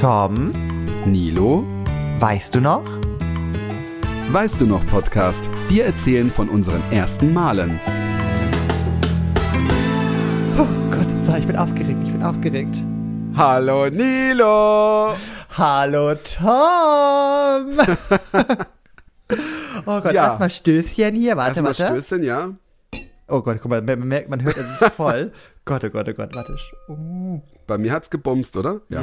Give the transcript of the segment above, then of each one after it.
Tom, Nilo, weißt du noch? weißt du noch Podcast? Wir erzählen von unseren ersten Malen. Oh Gott, so, ich bin aufgeregt, ich bin aufgeregt. Hallo Nilo! Hallo Tom! oh Gott, Ja. erstmal Stößchen hier, warte, Erstmal warte. Stößchen, ja? Oh Gott, guck mal, man merkt, man hört, es ist voll. Gott, oh Gott, oh Gott, warte. Uh, Bei mir hat's gebumst, oder? Ja.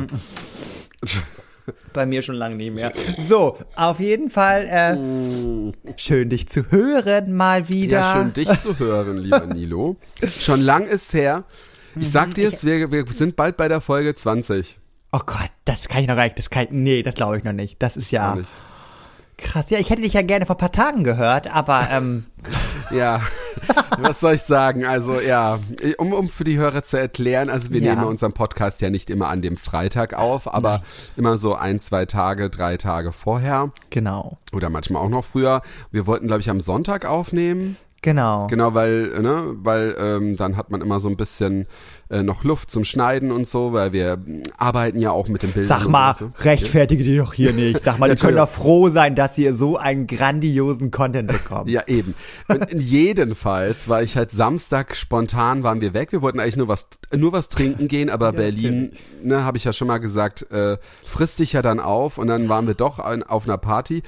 Bei mir schon lange nicht mehr. So, auf jeden Fall, äh, schön dich zu hören mal wieder. Ja, schön dich zu hören, lieber Nilo. Schon lang ist her. Ich sag dir es, wir, wir sind bald bei der Folge 20. Oh Gott, das kann ich noch gar nicht, das kann ich, nee, das glaube ich noch nicht. Das ist ja krass. Ja, ich hätte dich ja gerne vor ein paar Tagen gehört, aber, ähm, Ja, was soll ich sagen? Also ja, um, um für die Hörer zu erklären, also wir Ja. nehmen unseren Podcast ja nicht immer an dem Freitag auf, aber immer so ein, zwei Tage, drei Tage vorher genau, oder manchmal auch noch früher. Wir wollten, glaube ich, am Sonntag aufnehmen. Genau. Genau, weil, äh, ne, weil ähm, dann hat man immer so ein bisschen äh, noch Luft zum Schneiden und so, weil wir arbeiten ja auch mit dem Bild. Sag mal, rechtfertige die doch hier nicht. Sag mal, die können doch froh sein, dass ihr so einen grandiosen Content bekommt. Ja, eben. Und jedenfalls war ich halt Samstag spontan waren wir weg. Wir wollten eigentlich nur was nur was trinken gehen, aber Berlin, ne, habe ich ja schon mal gesagt, äh, frisst dich ja dann auf und dann waren wir doch an, auf einer Party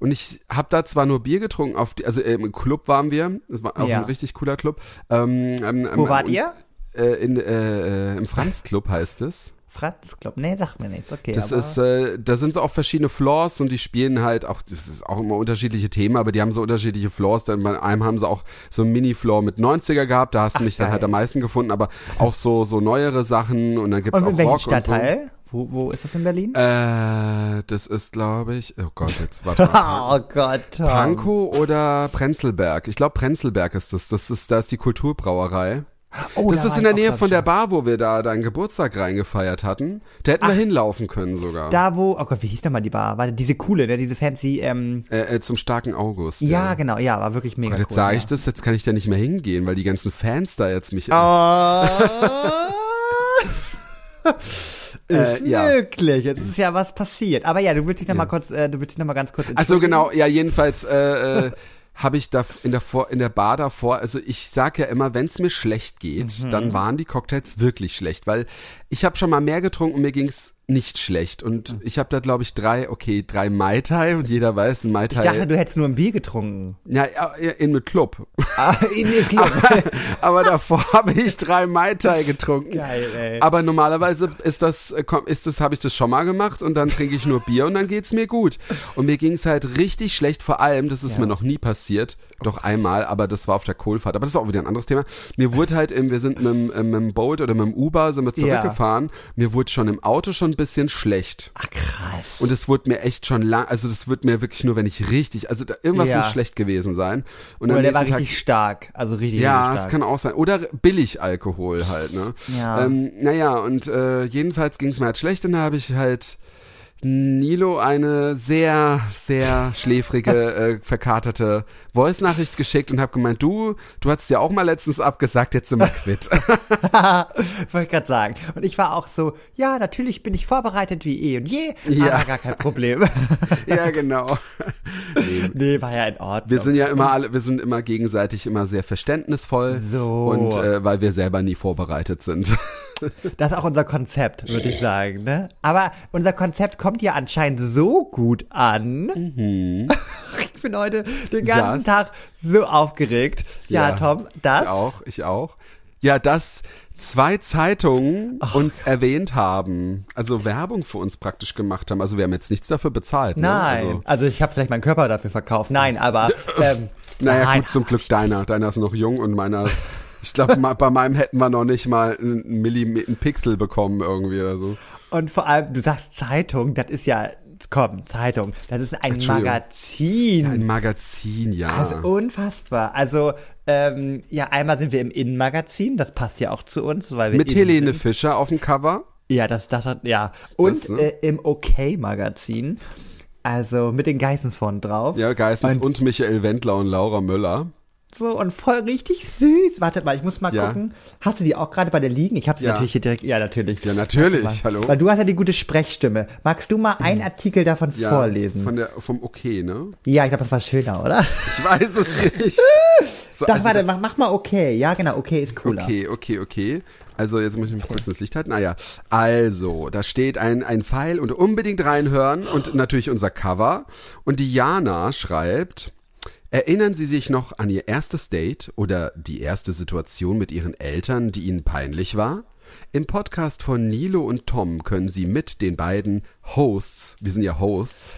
und ich habe da zwar nur Bier getrunken, auf die, also äh, im Club waren wir, das war auch Ja. ein richtig cooler Club. Ähm, ähm, Wo ähm, wart und, ihr? Äh, in, äh, äh, Im Franz Club heißt es. Franz Club. Nee, sagt mir nichts. Okay, Das ist, äh, da sind so auch verschiedene Floors und die spielen halt auch, das ist auch immer unterschiedliche Themen, aber die haben so unterschiedliche Floors. Dann bei einem haben sie auch so einen Mini-Floor mit 90er gehabt, da hast du Ach, mich dann geil. halt am meisten gefunden, aber auch so, so neuere Sachen und dann gibt's und auch in Rock Stadtteil? Wo, wo ist das in Berlin? Äh, das ist, glaube ich, oh Gott, jetzt warte mal. oh Gott, Tom. Pankow oder Prenzlberg? Ich glaube Prenzlberg ist das. Das ist, da ist die Kulturbrauerei. Oh, das da ist in der Nähe von der. Bar, wo wir da deinen Geburtstag reingefeiert hatten. Da hätten wir hinlaufen können sogar. Da wo, oh Gott, wie hieß denn mal die Bar? War diese coole, ne? Diese fancy, ähm, äh, äh, zum starken August. ja, genau, ja, war wirklich mega Und jetzt cool. sage ja. ich das, jetzt kann ich da nicht mehr hingehen, weil die ganzen Fans da jetzt mich. Oh. ist Äh, ja. möglich. Jetzt ist ja was passiert. Aber ja, du willst dich noch mal kurz, äh, du willst dich noch mal ganz kurz Also entschuldigen. genau, ja, jedenfalls äh, äh, habe ich da in der, Vor in der Bar davor, also ich sag ja immer, wenn es mir schlecht geht, Mhm. dann waren die Cocktails wirklich schlecht, weil ich habe schon mal mehr getrunken und mir ging's nicht schlecht. Und Mhm. ich habe da, glaube ich, drei, okay, drei Mai Tai und jeder weiß, ein Mai Ich Tai. dachte, du hättest nur ein Bier getrunken. ja, ja, in mit Club. Ah, in den Club. Aber davor habe ich drei Mai Tai getrunken. Geil, ey. Aber normalerweise ist das, äh, ist das, habe ich das schon mal gemacht und dann trinke ich nur Bier und dann geht's mir gut. Und mir ging's halt richtig schlecht, vor allem, das ist Ja. mir noch nie passiert, doch einmal, aber das war auf der Kohlfahrt. Aber das ist auch wieder ein anderes Thema. Mir wurde halt, im, wir sind mit, dem- äh, mit dem Boot oder mit dem Uber sind wir Ja. zurückgefahren. Mir wurde schon im Auto schon ein bisschen schlecht. Ach krass. Und es wurde mir echt schon lang, also das wird mir wirklich nur, wenn ich richtig, also da, irgendwas Ja. muss schlecht gewesen sein. Und Oder der war Tag richtig stark. Also richtig, ja, richtig es stark. kann auch sein. Oder Billigalkohol halt, ne? Ja. Ähm, naja, und äh, jedenfalls ging es mir halt schlecht und da habe ich halt Nilo eine sehr, sehr schläfrige, äh, verkaterte Voice-Nachricht geschickt und habe gemeint, du, du hattest ja auch mal letztens abgesagt, jetzt sind wir quitt. Wollte ich gerade sagen. Und ich war auch so, ja, natürlich bin ich vorbereitet wie eh und je, Ja. aber gar kein Problem. ja, genau. Nee, nee, war ja in Ordnung. wir sind ja immer alle, wir sind immer gegenseitig immer sehr verständnisvoll. So. Und äh, weil wir selber nie vorbereitet sind. Das ist auch unser Konzept, würde ich sagen, ne? Aber unser Konzept kommt ja anscheinend so gut an. Ich bin heute den ganzen Tag so aufgeregt. Ja, Ja, Tom, das. Ich auch, ich auch. Ja, dass zwei Zeitungen uns erwähnt haben, also Werbung für uns praktisch gemacht haben. Also wir haben jetzt nichts dafür bezahlt. Ne? Nein. Also, Also, ich habe vielleicht meinen Körper dafür verkauft. Nein, aber ähm, naja, nein. gut, zum Glück deiner. Deiner ist noch jung und meiner, ich glaube, bei meinem hätten wir noch nicht mal einen Millimeter, einen Pixel bekommen irgendwie oder so. Und vor allem, du sagst Zeitung, das ist ja, komm, Zeitung, das ist ein. Magazin. Ein Magazin, ja. Also unfassbar. Also, ähm, ja, einmal sind wir im Innenmagazin, das passt ja auch zu uns, weil wir Mit Helene sind. Fischer auf dem Cover. Ja, das, das hat, ja. Und Das, ne? äh, im OK-Magazin, also mit den Geissens vorne drauf. Ja, Geissens Und- und, Michael Wendler und Laura Müller. So und voll richtig süß. Warte mal, ich muss mal Ja. gucken. Hast du die auch gerade bei dir liegen? Ich habe sie Ja. natürlich hier direkt. Ja, natürlich. Ja, natürlich, hallo. Weil du hast ja die gute Sprechstimme. Magst du mal einen Artikel davon Ja, vorlesen? Von der, vom Okay, ne? ja, ich glaube, das war schöner, oder? Ich weiß es nicht. So, Doch, also warte, mach, mach mal okay. Ja, genau, okay ist cooler. Okay, okay, okay. Also jetzt muss ich mich kurz ins Licht halten. Naja, also, da steht ein, ein Pfeil und unbedingt reinhören und natürlich unser Cover. Und Diana schreibt, erinnern Sie sich noch an Ihr erstes Date oder die erste Situation mit Ihren Eltern, die Ihnen peinlich war? Im Podcast von Nilo und Tom können Sie mit den beiden Hosts, wir sind ja Hosts,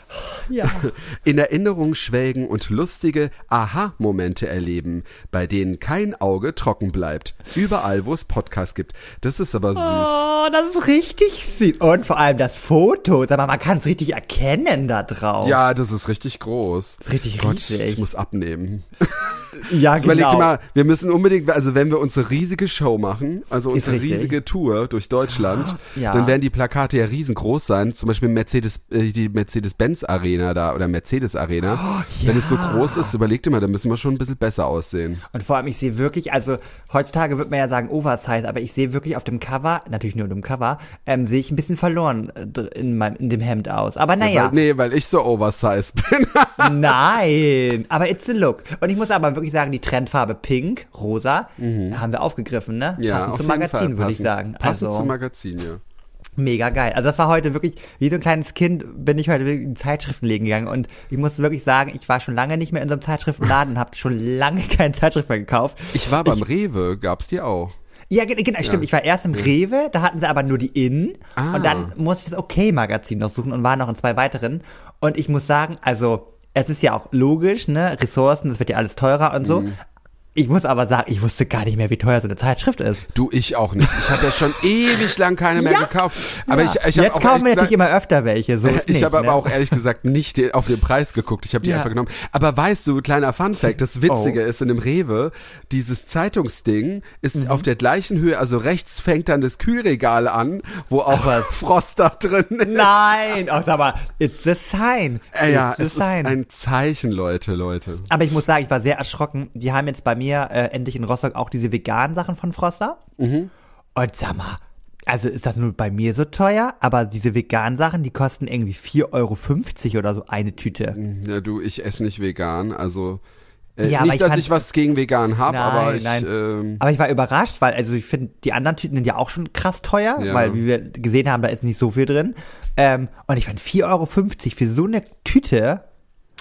Ja. in Erinnerung schwelgen und lustige Aha-Momente erleben, bei denen kein Auge trocken bleibt. Überall, wo es Podcasts gibt. Das ist aber süß. Oh, das ist richtig süß. Und vor allem das Foto. Mal, man kann es richtig erkennen da drauf. Ja, das ist richtig groß. Das ist richtig Gott, riesig. ich muss abnehmen. ja überleg dir genau. mal, wir müssen unbedingt, also wenn wir unsere riesige Show machen, also unsere riesige Tour durch Deutschland, Ja. dann werden die Plakate ja riesengroß sein. Zum Beispiel Mercedes, äh, die Mercedes-Benz Arena da oder Mercedes Arena. Wenn es so ja. groß ist, überleg dir mal, dann müssen wir schon ein bisschen besser aussehen. Und vor allem, ich sehe wirklich, also heutzutage wird man ja sagen Oversize, aber ich sehe wirklich auf dem Cover, natürlich nur auf dem Cover, ähm, sehe ich ein bisschen verloren äh, in, meinem, in dem Hemd aus. Aber naja, Weil, nee, weil ich so oversized bin. nein, aber it's a look. Und ich muss aber wirklich sagen, die Trendfarbe Pink, Rosa, haben wir aufgegriffen, ne? Mhm. Ja, Passend zum Magazin, würde ich sagen. Passend also, zum Magazin, ja. Mega geil. Also das war heute wirklich, wie so ein kleines Kind bin ich heute in Zeitschriftenläden gegangen und ich muss wirklich sagen, ich war schon lange nicht mehr in so einem Zeitschriftenladen und habe schon lange keine Zeitschrift mehr gekauft. Ich war beim Rewe, gab's die auch. Ja, ge- genau, stimmt. Ich war erst im Rewe, da hatten sie aber nur die In Ah. und dann musste ich das Okay-Magazin noch suchen und war noch in zwei weiteren. Und ich muss sagen, also es ist ja auch logisch, ne, Ressourcen, das wird ja alles teurer und Mhm. Ich muss aber sagen, ich wusste gar nicht mehr, wie teuer so eine Zeitschrift ist. Du, ich auch nicht. Ich habe ja schon ewig lang keine mehr Ja. gekauft. Aber Ja. ich, ich Jetzt kaufen wir natürlich immer öfter welche, so ist ich habe aber ne? auch ehrlich gesagt nicht den, auf den Preis geguckt. Ich habe die Ja. einfach genommen. Aber weißt du, kleiner Funfact, das Witzige Oh. ist in dem Rewe, dieses Zeitungsding ist Mhm. auf der gleichen Höhe, also rechts fängt dann das Kühlregal an, wo auch Froster drin ist. Nein, auch sag mal, it's a sign. Äh, ja, it's a es ist sign. ein Zeichen, Leute, Leute. Aber ich muss sagen, ich war sehr erschrocken. Die haben jetzt bei mir äh, endlich in Rostock auch diese veganen Sachen von Froster. Mhm. Und sag mal, also ist das nur bei mir so teuer, aber diese veganen Sachen, die kosten irgendwie 4,50 Euro oder so eine Tüte. Ja, du, ich esse nicht vegan, also äh, Ja, nicht, ich dass fand- ich was gegen vegan habe, aber ich, nein. ähm, Aber ich war überrascht, weil also ich finde, die anderen Tüten sind ja auch schon krass teuer, Ja. weil wie wir gesehen haben, da ist nicht so viel drin. Ähm, und ich fand 4,50 Euro für so eine Tüte.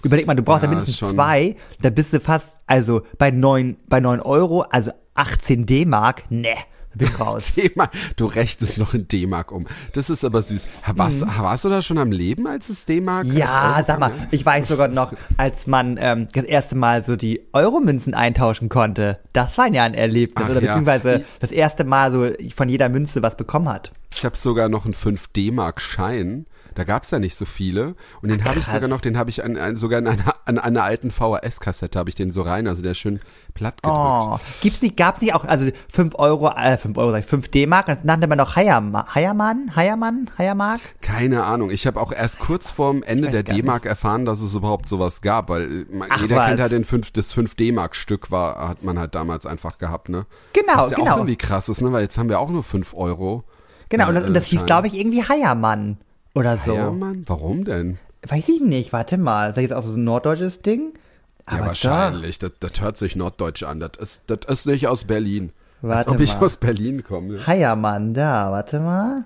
Überleg mal, du brauchst ja, Ja, mindestens schon- zwei, da bist du fast, also bei neun, bei neun Euro, also 18 D-Mark, ne, bin raus. Du rechnest noch in D-Mark um. Das ist aber süß. Warst, warst du da schon am Leben, als es D-Mark? Mhm. Ja, sag mal, ich weiß sogar noch, als man ähm, das erste Mal so die Euromünzen eintauschen konnte. Das war ja ein Erlebnis. Ach oder ja. beziehungsweise das erste Mal so von jeder Münze was bekommen hat. Ich habe sogar noch einen 5 Da gab's ja nicht so viele. Und den habe ich sogar noch, den habe ich an, an, sogar in einer, an einer alten VHS-Kassette habe ich den so rein, also der ist schön platt gedrückt. Oh, gibt's nicht, gab's nicht auch, also 5 Euro, äh, 5 Euro, sag ich, 5 D-Mark, das nannte man doch Heiermann, Heiermann, Heiermann, Heiermark? Keine Ahnung. Ich habe auch erst kurz vorm Ende der. D-Mark erfahren, dass es überhaupt sowas gab, weil äh, man, Ach, jeder was. kennt halt den 5, das 5 D-Mark-Stück war, hat man halt damals einfach gehabt, ne? Genau, Was ja auch genau. irgendwie krass ist, ne? Weil jetzt haben wir auch nur 5 Euro. Genau, und das, und das hieß, Schein. glaube ich, irgendwie Heiermann oder so. Ja, Mann, warum denn? Weiß ich nicht, warte mal, vielleicht ist auch so ein norddeutsches Ding? ja, Aber wahrscheinlich. Das, das hört sich norddeutsch an. Das ist, das ist nicht aus Berlin. Warte Als ob ich mal. aus Berlin komme. Heiermann, da, warte mal.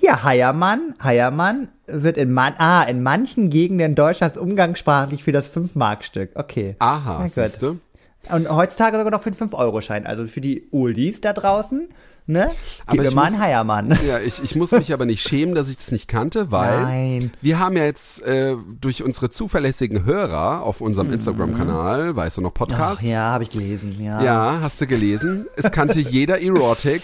Ja, Heiermann, Heiermann wird in, man ah, in manchen Gegenden Deutschlands umgangssprachlich für das 5-Mark-Stück. Okay. Aha, siehst du? Und heutzutage sogar noch für einen 5-Euro-Schein. Also für die Oldies da draußen, ne? Gib Aber mir ich mal muss- einen Heiermann. Ja, ich, ich muss mich aber nicht schämen, dass ich das nicht kannte, weil Nein. wir haben ja jetzt äh, durch unsere zuverlässigen Hörer auf unserem Instagram-Kanal, weißt du noch, Mhm. Ach Podcast? ja, habe ich gelesen, ja. Ja, hast du gelesen? Es kannte jeder Erotic.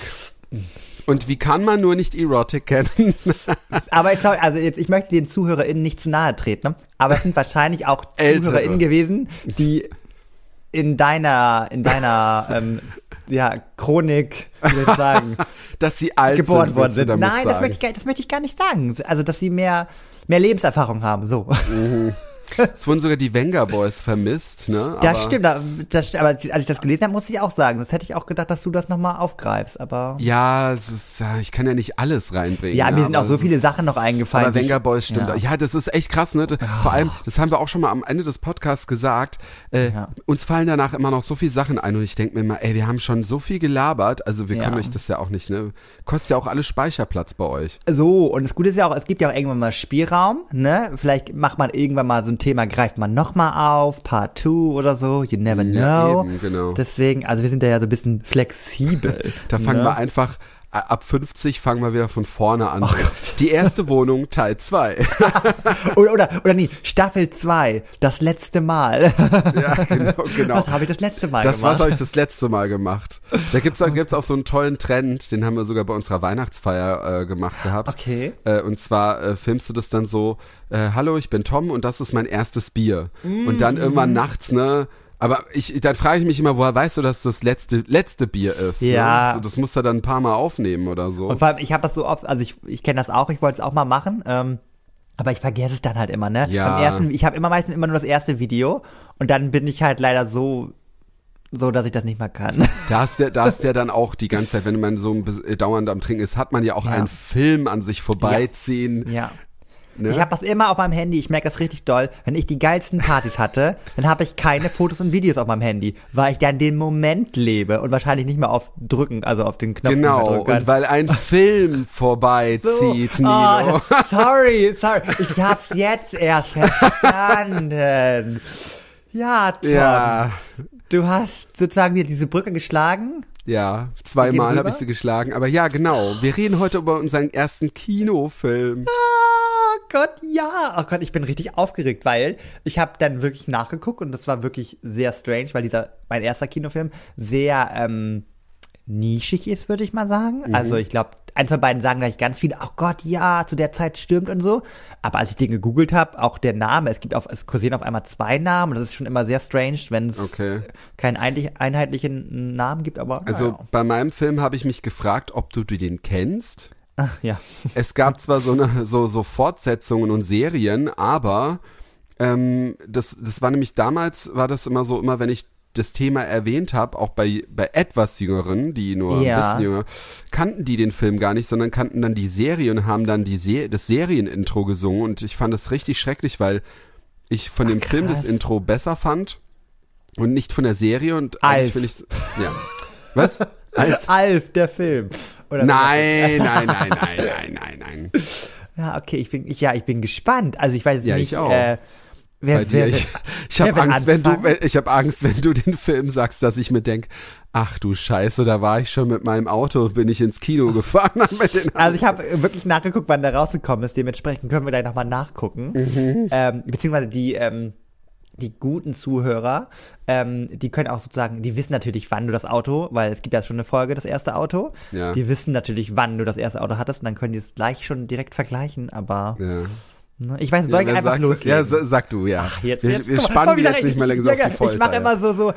Und wie kann man nur nicht Erotic kennen? Aber jetzt, also jetzt, ich möchte den ZuhörerInnen nicht zu nahe treten, ne? aber es sind wahrscheinlich auch. ZuhörerInnen gewesen, die in deiner, in deiner, ähm, ja, Chronik, wie soll ich sagen, Dass sie alt geboren sind, worden sind. Nein, das sagen. möchte, ich, gar- das möchte ich gar nicht sagen. Also, dass sie mehr, mehr Lebenserfahrung haben, so. Es wurden sogar die Venga Boys vermisst, ne? Das Aber- stimmt, da- das, aber als ich das gelesen habe, musste ich auch sagen. Sonst hätte ich auch gedacht, dass du das nochmal aufgreifst. Aber Ja, ist, ich kann ja nicht alles reinbringen. ja, mir sind aber auch so viele ist, Sachen noch eingefallen. Aber Venga Boys stimmt. Ja. Ja. das ist echt krass, ne? Vor allem, das haben wir auch schon mal am Ende des Podcasts gesagt. Äh, Ja. Uns fallen danach immer noch so viele Sachen ein und ich denke mir immer, ey, wir haben schon so viel gelabert. Also wir können euch das ja auch nicht, ne? Kostet ja auch alles Speicherplatz bei euch. So, und das Gute ist ja auch, es gibt ja auch irgendwann mal Spielraum, ne? Vielleicht macht man irgendwann mal so ein Thema, greift man nochmal auf, Part 2 oder so, you never Ja, know. eben, genau. Deswegen, also wir sind da ja so ein bisschen flexibel. Da fangen ne? wir einfach, ab 50 fangen wir wieder von vorne Oh an. Die erste Wohnung, Teil 2. Oder, oder, oder nee, Staffel 2, das letzte Mal. ja, genau, genau. Was habe ich das letzte Mal Das was gemacht? habe ich das letzte Mal gemacht. Da gibt's auch, gibt's auch so einen tollen Trend, den haben wir sogar bei unserer Weihnachtsfeier äh, gemacht gehabt. Okay. Äh, und zwar äh, filmst du das dann so, äh, hallo, ich bin Tom und das ist mein erstes Bier. Und dann irgendwann Mhm. nachts, ne? Aber ich, dann frage ich mich immer, woher weißt du, dass das letzte, letzte Bier ist? Ja. Ne? So, das musst du dann ein paar Mal aufnehmen oder so. Und vor allem, ich habe das so oft, also ich, ich kenne das auch, ich wollte es auch mal machen, ähm, aber ich vergesse es dann halt immer, ne? Ja. Beim ersten, ich habe immer meistens immer nur das erste Video und dann bin ich halt leider so, so, dass ich das nicht mehr kann. Da ist der, da ist der dann auch die ganze Zeit, wenn man so ein bisschen dauernd am Trinken ist, hat man ja auch Ja. einen Film an sich vorbeiziehen. ja. Ne? Ich habe das immer auf meinem Handy, ich merke das richtig doll. Wenn ich die geilsten Partys hatte, dann habe ich keine Fotos und Videos auf meinem Handy, weil ich dann den Moment lebe und wahrscheinlich nicht mehr auf drücken, also auf den Knopf Genau, und weil ein Film vorbeizieht, Nino. Oh, sorry, sorry. Ich hab's jetzt erst verstanden. Ja, Tom. ja, Du hast sozusagen wieder diese Brücke geschlagen. Ja, zweimal habe ich sie geschlagen, aber ja, genau. Wir reden heute über unseren ersten Kinofilm. Oh Gott, ja. Oh Gott, ich bin richtig aufgeregt, weil ich habe dann wirklich nachgeguckt und das war wirklich sehr strange, weil dieser, mein erster Kinofilm, sehr ähm, nischig ist, würde ich mal sagen. Also ich glaube, eins von beiden sagen gleich ganz viele, oh Gott, ja, zu der Zeit stimmt und so. Aber als ich den gegoogelt habe, auch der Name, es gibt auf, es kursieren auf einmal zwei Namen und das ist schon immer sehr strange, wenn es Okay. keinen einheitlich- einheitlichen Namen gibt, aber Also naja. bei meinem Film habe ich mich gefragt, ob du den kennst. Ach, ja. Es gab zwar so eine so so Fortsetzungen und Serien, aber ähm, das das war nämlich damals war das immer so immer wenn ich das Thema erwähnt habe, auch bei bei etwas jüngeren, die nur Ja. ein bisschen jünger, kannten die den Film gar nicht, sondern kannten dann die Serie und haben dann die Se das Serienintro gesungen und ich fand das richtig schrecklich, weil ich von dem Film das krass. Intro besser fand und nicht von der Serie und eigentlich finde ich ja. Was? Als Alf, der Film. Oder Nein, nein, nein, nein, nein, nein, nein. Ja, okay, ich bin, ich, ja, ich bin gespannt. Also ich weiß Ja, nicht, ich auch. Äh, wer, Bei dir, wer, ich, ich habe Angst, wenn du, ich habe Angst, wenn du den Film sagst, dass ich mir denk, ach du Scheiße, da war ich schon mit meinem Auto, bin ich ins Kino gefahren. hab mit den Also ich habe wirklich nachgeguckt, wann der rausgekommen ist. Dementsprechend können wir da nochmal nachgucken. Mhm. Ähm, beziehungsweise die, ähm, die guten Zuhörer, ähm, die können auch sozusagen, die wissen natürlich, wann du das Auto, weil es gibt ja schon eine Folge, das erste Auto. Ja. Die wissen natürlich, wann du das erste Auto hattest und dann können die es gleich schon direkt vergleichen, aber ja. Ne, ich weiß, soll ich wer einfach loslegen? Ja, sa- sag du, ja. Ach, jetzt, wir jetzt, wir spannen die jetzt rein. nicht mehr länger Ja, auf die ja, Folter. Ich mache ja. immer so, so,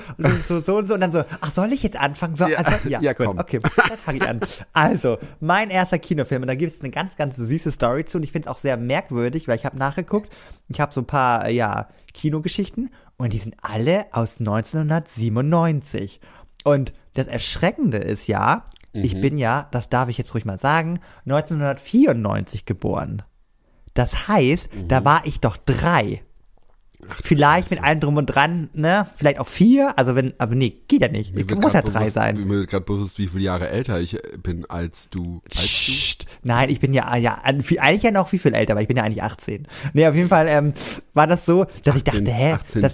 so, so und so und dann so, ach, soll ich jetzt anfangen? So, Ja, also, ja, ja, komm. okay, dann fange ich an. Also, mein erster Kinofilm, und da gibt es eine ganz, ganz süße Story zu und ich finde es auch sehr merkwürdig, weil ich habe nachgeguckt, ich habe so ein paar, äh, ja, Kinogeschichten und die sind alle aus 1997. Und das Erschreckende ist ja, ich Mhm. bin ja, das darf ich jetzt ruhig mal sagen, 1994 geboren. Das heißt, Mhm. da war ich doch drei. Vielleicht mit allem drum und dran, ne? Vielleicht auch vier. Also wenn, aber nee, geht ja nicht. Mir Ich muss ja drei bewusst, sein. Mir wird gerade bewusst, wie viele Jahre älter ich äh, bin als du. Als Psst. Nein, ich bin ja, ja, eigentlich ja noch viel, viel älter, aber ich bin ja eigentlich 18. Nee, auf jeden Fall ähm, war das so, dass ich du. dachte, hä? 18D. Das,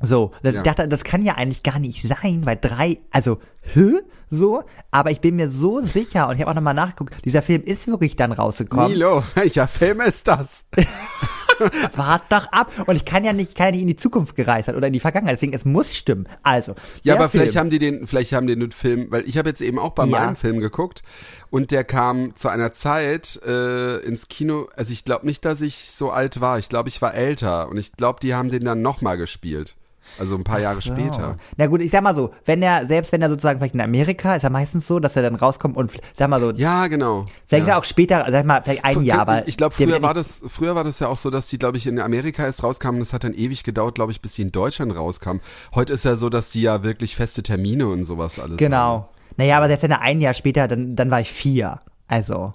so, dass Ja. ich dachte, das kann ja eigentlich gar nicht sein, weil drei, also, hä? So, aber ich bin mir so sicher und ich habe auch nochmal nachgeguckt, dieser Film ist wirklich dann rausgekommen. Milo, welcher Film ist das? Wart doch ab. Und ich kann ja nicht, kann ja nicht in die Zukunft gereist sein oder in die Vergangenheit, deswegen, es muss stimmen. Also. Ja, aber vielleicht Film- haben die den, vielleicht haben die den Film, weil ich habe jetzt eben auch bei Ja. meinem Film geguckt und der kam zu einer Zeit äh, ins Kino. Also ich glaube nicht, dass ich so alt war. Ich glaube, ich war älter und ich glaube, die haben den dann nochmal gespielt. Also ein paar Jahre So. später. Na gut, ich sag mal so, wenn er, selbst wenn er sozusagen vielleicht in Amerika, ist er meistens so, dass er dann rauskommt und, sag mal so, Ja, genau. vielleicht ja. er auch später, sag mal, vielleicht ein Jahr, aber. ich glaube, früher war das, früher war das ja auch so, dass die, glaube ich, in Amerika erst rauskamen. Das hat dann ewig gedauert, glaube ich, bis die in Deutschland rauskamen. Heute ist ja so, dass die ja wirklich feste Termine und sowas alles haben. Genau. Naja, aber selbst wenn er ein Jahr später, dann, dann war ich vier. Also.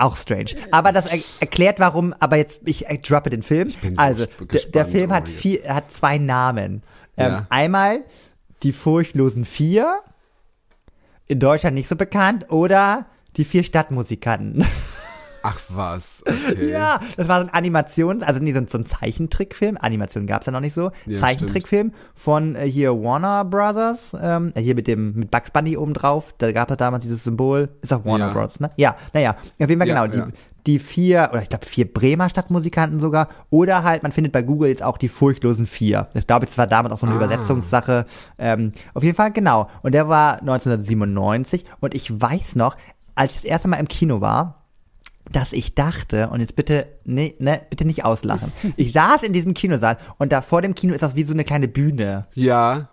Auch strange. Aber das er erklärt, warum, aber jetzt, ich droppe den Film. also, gespannt, der, Film hat oh, jetzt. vier, hat zwei Namen. Ähm, Ja. Einmal die furchtlosen vier, in Deutschland nicht so bekannt, oder die vier Stadtmusikanten. Ach was, okay. Ja, das war so ein Animations-, also nee, so ein, so ein Zeichentrickfilm. Animation gab's ja noch nicht so. Ja, Zeichentrickfilm von äh, hier Warner Brothers, ähm, äh, hier mit dem mit Bugs Bunny oben drauf. Da gab es damals dieses Symbol. Ist auch Warner Ja. Brothers, ne? Ja, naja, auf jeden Fall Ja, genau. Die, die vier, oder ich glaube vier Bremer Stadtmusikanten sogar. Oder halt, man findet bei Google jetzt auch die furchtlosen vier. Ich glaube, das war damals auch so eine Ah. Übersetzungssache. Ähm, auf jeden Fall, genau. Und der war 1997. Und ich weiß noch, als ich das erste Mal im Kino war, dass ich dachte, und jetzt bitte, ne, ne, bitte nicht auslachen. Ich saß in diesem Kinosaal und da vor dem Kino ist das wie so eine kleine Bühne. Ja,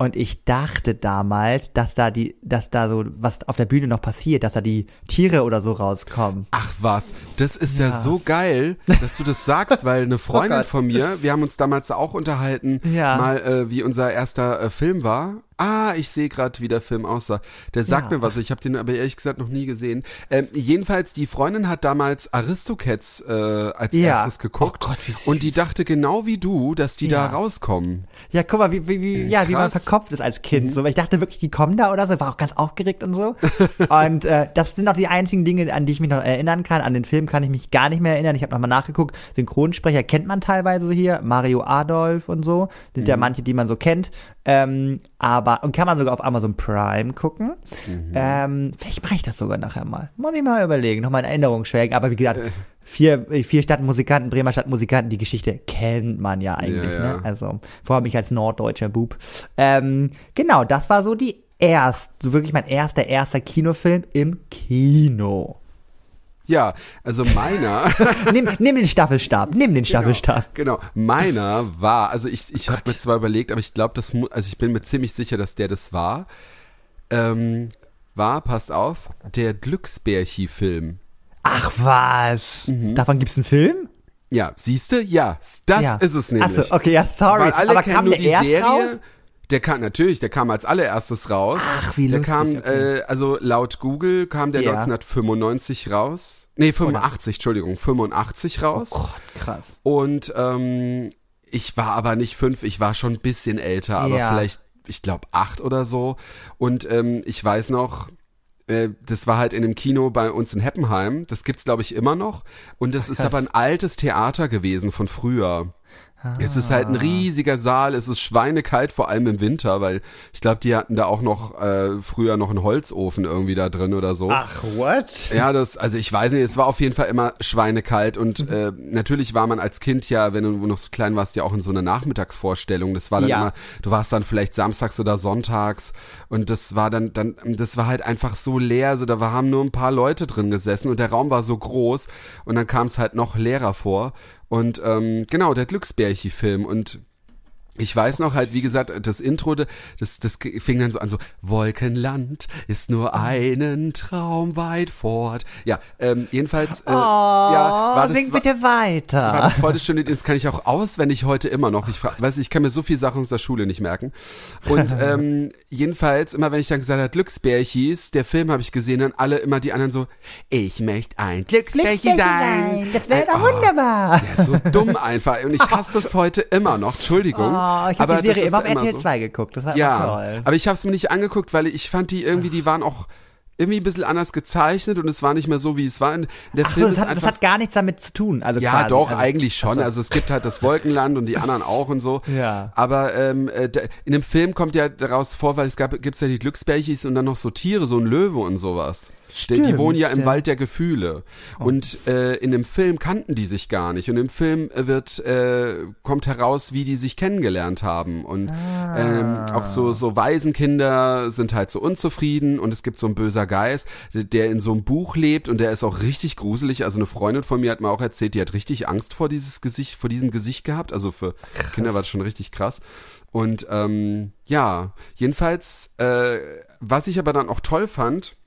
Und ich dachte damals, dass da die, dass da so was auf der Bühne noch passiert, dass da die Tiere oder so rauskommen. Ach was, das ist ja, Ja. so geil, dass du das sagst, weil eine Freundin Gott. von mir, wir haben uns damals auch unterhalten, Ja. mal äh, wie unser erster äh, Film war. Ah, ich sehe gerade, wie der Film aussah. Der sagt Ja. mir was, ich habe den aber ehrlich gesagt noch nie gesehen. Ähm, jedenfalls, die Freundin hat damals Aristocats äh, als Ja. erstes geguckt Oh Gott, wie süß. und die dachte genau wie du, dass die da Ja. rauskommen. Ja, guck mal, wie, wie, wie, ja, wie man. Mhm. verkopft ist als Kind. So, weil ich dachte wirklich, die kommen da oder so, war auch ganz aufgeregt und so. und äh, das sind auch die einzigen Dinge, an die ich mich noch erinnern kann. An den Film kann ich mich gar nicht mehr erinnern. Ich habe nochmal nachgeguckt. Synchronsprecher kennt man teilweise hier, Mario Adolf und so. Sind Mhm. ja manche, die man so kennt. Ähm, aber, und kann man sogar auf Amazon Prime gucken. Mhm. Ähm, vielleicht mache ich das sogar nachher mal. Muss ich mal überlegen, nochmal in Erinnerung schwelgen. Aber wie gesagt, vier, vier Stadtmusikanten, Bremer Stadtmusikanten, die Geschichte kennt man ja eigentlich, Ja, ja. ne? Also, vor allem ich als norddeutscher Bub. Ähm, genau, das war so die erst, so wirklich mein erster, erster Kinofilm im Kino. Ja, also meiner. Nimm, nimm den Staffelstab, nimm den Staffelstab. Genau, meiner war, also ich, ich habe mir zwar überlegt, aber ich glaube, das also ich bin mir ziemlich sicher, dass der das war. Ähm, war, passt auf, der Glücksbärchi-Film. Ach was, Mhm. davon gibt's einen Film? Ja, siehste? Ja, das ja. ist es nämlich. Achso, okay, ja, sorry. Weil alle Aber kennen kam nur der die erst Serie. raus? Der kam natürlich, der kam als allererstes raus. Ach, wie Der lustig, kam, okay. äh, also laut Google kam der Ja. 1995 raus. Nee, 85, Entschuldigung, 85 raus. Oh Gott, krass. Und ähm, ich war aber nicht fünf, ich war schon ein bisschen älter, aber Ja. vielleicht, ich glaube, acht oder so. Und ähm, ich weiß noch, äh, das war halt in einem Kino bei uns in Heppenheim. Das gibt's, glaube ich, immer noch. Und das ist krass. aber ein altes Theater gewesen von früher. Es ist halt ein Ah. riesiger Saal, es ist schweinekalt, vor allem im Winter, weil ich glaube, die hatten da auch noch äh, früher noch einen Holzofen irgendwie da drin oder so. Ach, what? Ja, das, also ich weiß nicht, es war auf jeden Fall immer schweinekalt und äh, natürlich war man als Kind ja, wenn du noch so klein warst, ja auch in so einer Nachmittagsvorstellung. Das war dann Ja. immer, du warst dann vielleicht samstags oder sonntags und das war dann, dann, das war halt einfach so leer, also da haben nur ein paar Leute drin gesessen und der Raum war so groß und dann kam es halt noch leerer vor. Und ähm, genau, der Glücksbärchi-Film und ich weiß noch halt, wie gesagt, das Intro, das, das fing dann so an, so Wolkenland ist nur einen Traum weit fort. Ja, ähm, jedenfalls, äh, Oh, ja, war das, sing war, bitte weiter. war das voll das schöne, das kann ich auch auswendig heute immer noch. Ich frag, weiß, ich kann mir so viele Sachen aus der Schule nicht merken. Und ähm, jedenfalls, immer wenn ich dann gesagt habe, Glücksbärchis, der Film habe ich gesehen, dann alle immer die anderen so, ich möchte ein Glücksbärchi sein. Das wäre doch oh, wunderbar. ja, so dumm einfach. Und ich hasse das heute immer noch. Entschuldigung. Oh, ich aber habe die das Serie immer auf RTL so. 2 geguckt. Das war Ja, toll. aber ich habe es mir nicht angeguckt, weil ich fand die irgendwie, die waren auch irgendwie ein bisschen anders gezeichnet und es war nicht mehr so, wie es war. Der Ach so, Film das ist hat, das einfach hat gar nichts damit zu tun. Also ja, quasi. doch, also, eigentlich schon. Also es gibt halt das Wolkenland und die anderen auch und so. Ja. Aber ähm, äh, in dem Film kommt ja daraus vor, weil es gab, gibt's ja die Glücksbärchis und dann noch so Tiere, so ein Löwe und sowas. Die, die wohnen ja im stimmt. Wald der Gefühle. Und äh, in dem Film kannten die sich gar nicht. Und im Film wird äh, kommt heraus, wie die sich kennengelernt haben. Und ähm, auch so so Waisenkinder sind halt so unzufrieden. Und es gibt so ein böser Geist, der- in so einem Buch lebt und der ist auch richtig gruselig. Also eine Freundin von mir hat mir auch erzählt, die hat richtig Angst vor dieses Gesicht, vor diesem Gesicht gehabt. Also für Kinder war das schon richtig krass. Und ähm, ja, jedenfalls, äh, was ich aber dann auch toll fand,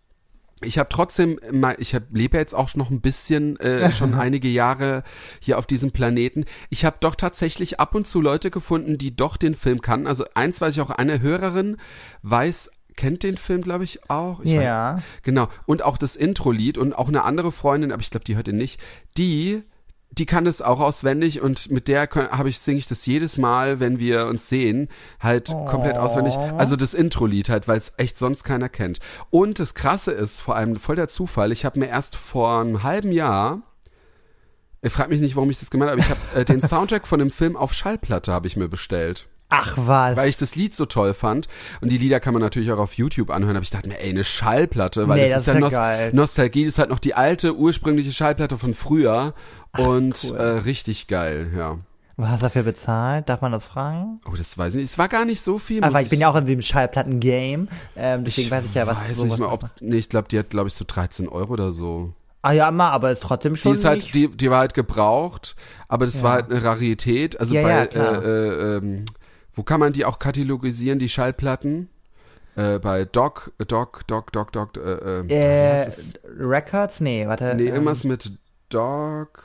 ich habe trotzdem, ich hab, lebe jetzt auch noch ein bisschen, äh, schon einige Jahre hier auf diesem Planeten. Ich habe doch tatsächlich ab und zu Leute gefunden, die doch den Film kannten. Also eins weiß ich auch, eine Hörerin weiß, kennt den Film, glaube ich, auch. Ich weiß, Ja. Genau. Und auch das Intro-Lied und auch eine andere Freundin, aber ich glaube, die hört ihn nicht, die, die kann es auch auswendig und mit der habe ich, singe ich das jedes Mal, wenn wir uns sehen, halt komplett auswendig. Also das Intro-Lied halt, weil es echt sonst keiner kennt. Und das Krasse ist, vor allem voll der Zufall, ich habe mir erst vor einem halben Jahr ich frag mich nicht, warum ich das gemacht habe, aber ich habe äh, den Soundtrack von dem Film auf Schallplatte habe ich mir bestellt Ach was. weil ich das Lied so toll fand. Und die Lieder kann man natürlich auch auf YouTube anhören. Aber ich dachte mir, ey, eine Schallplatte, weil Nee, das, das ist ja ist ja Nos geil. Nostalgie, das ist halt noch die alte, ursprüngliche Schallplatte von früher. Und cool. äh, richtig geil, ja. Was hast du dafür bezahlt? Darf man das fragen? Oh, das weiß ich nicht. Es war gar nicht so viel. Aber muss ich bin ja auch in dem Schallplatten-Game. Ähm, deswegen weiß ich ja, was weiß sowas nicht mehr, ob, nee, ich glaube, die hat, glaube ich, so 13 Euro oder so. Ah ja, immer, aber ist trotzdem Die schon ist halt, die, die war halt gebraucht, aber das Ja. war halt eine Rarität. Also Ja, bei, ja, klar. äh, äh, ähm, wo kann man die auch katalogisieren, die Schallplatten? Äh, bei Doc, Doc, Doc, Doc, Doc, äh, äh, äh? Records? Nee, warte. Nee, ähm, irgendwas mit Dog.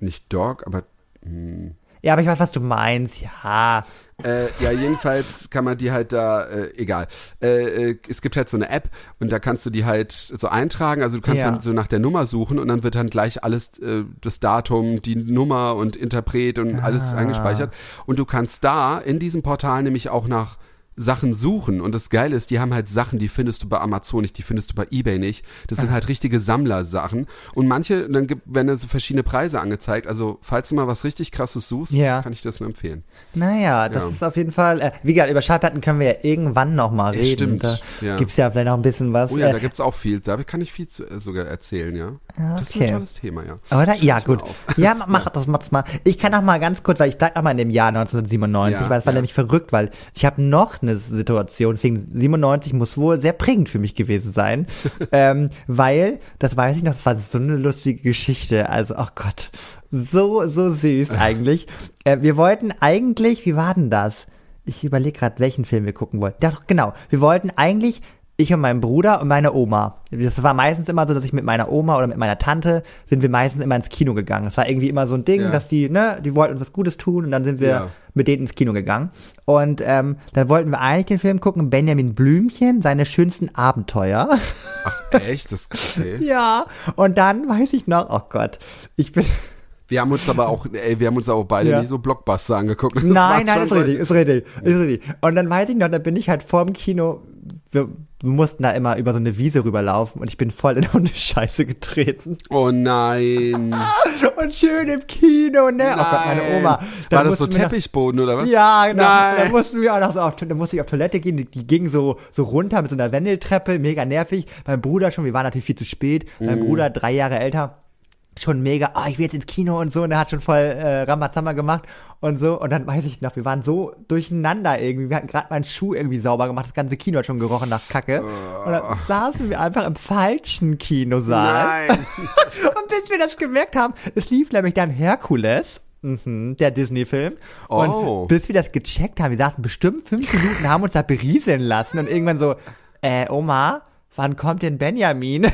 Nicht Dog, aber. Hm. Ja, aber ich weiß, was du meinst. Ja. Äh, ja, jedenfalls kann man die halt da, äh, egal. Äh, äh, es gibt halt so eine App und da kannst du die halt so eintragen. Also du kannst Ja. dann so nach der Nummer suchen und dann wird dann gleich alles, äh, das Datum, die Nummer und Interpret und alles Ah. eingespeichert. Und du kannst da in diesem Portal nämlich auch nach Sachen suchen und das Geile ist, die haben halt Sachen, die findest du bei Amazon nicht, die findest du bei Ebay nicht. Das sind halt richtige Sammlersachen und manche, dann gibt, werden da so verschiedene Preise angezeigt. Also falls du mal was richtig krasses suchst, Ja. kann ich das nur empfehlen. Naja, das Ja. ist auf jeden Fall. Äh, wie gesagt, über Schallplatten können wir ja irgendwann noch mal Ja, reden. stimmt, Da ja. gibt's ja vielleicht noch ein bisschen was. Oh ja, äh, da gibt's auch viel. Da kann ich viel zu, äh, sogar erzählen, ja. Ja, Das ist okay. ein tolles Thema, ja. Oder? Schreib Ja, gut. Ja, ma- mach das, mach das mal. Ich kann auch mal ganz kurz, weil ich bleib noch mal in dem Jahr 1997, Ja, weil das war ja. nämlich verrückt, weil ich habe noch eine Situation, deswegen 97 muss wohl sehr prägend für mich gewesen sein, ähm, weil, das weiß ich noch, das war so eine lustige Geschichte, also, ach Gott, so, so süß eigentlich. Äh, wir wollten eigentlich, wie war denn das? Ich überlege gerade, welchen Film wir gucken wollten. Ja, doch, genau. Wir wollten eigentlich ich und mein Bruder und meine Oma. Das war meistens immer so, dass ich mit meiner Oma oder mit meiner Tante sind wir meistens immer ins Kino gegangen. Das war irgendwie immer so ein Ding, Ja. dass die, ne, die wollten uns was Gutes tun und dann sind wir Ja. mit denen ins Kino gegangen. Und ähm, dann wollten wir eigentlich den Film gucken, Benjamin Blümchen, seine schönsten Abenteuer. Echt? Das okay. ja. Und dann weiß ich noch, oh Gott, ich bin. Wir haben uns aber auch, ey, wir haben uns aber beide Ja. nie so Blockbuster angeguckt. Das nein, nein, ist richtig, ist richtig, ist richtig. Und dann weiß ich noch, da bin ich halt vorm Kino, wir, mussten da immer über so eine Wiese rüberlaufen und ich bin voll in eine Scheiße getreten. Oh nein. Und schön im Kino, ne? Oh Gott, meine Nein. Oma. Da War das so noch- Teppichboden oder was? Ja, genau. Nein. Da mussten wir auch noch so auf, da musste ich auf Toilette gehen, die, die ging so, so runter mit so einer Wendeltreppe, mega nervig. Mein Bruder schon, wir waren natürlich viel zu spät. Mein Mhm. Bruder, drei Jahre älter, schon mega, ah, ich will jetzt ins Kino und so, und er hat schon voll äh, Rambazamba gemacht und so. Und dann weiß ich noch, wir waren so durcheinander irgendwie. Wir hatten gerade meinen Schuh irgendwie sauber gemacht, das ganze Kino hat schon gerochen nach Kacke. Und dann saßen wir einfach im falschen Kinosaal. Nein. Und bis wir das gemerkt haben, es lief nämlich dann Herkules. Mhm, der Disney-Film. Und Oh. bis wir das gecheckt haben, wir saßen bestimmt fünf Minuten, haben uns da berieseln lassen und irgendwann so, äh, Oma, wann kommt denn Benjamin?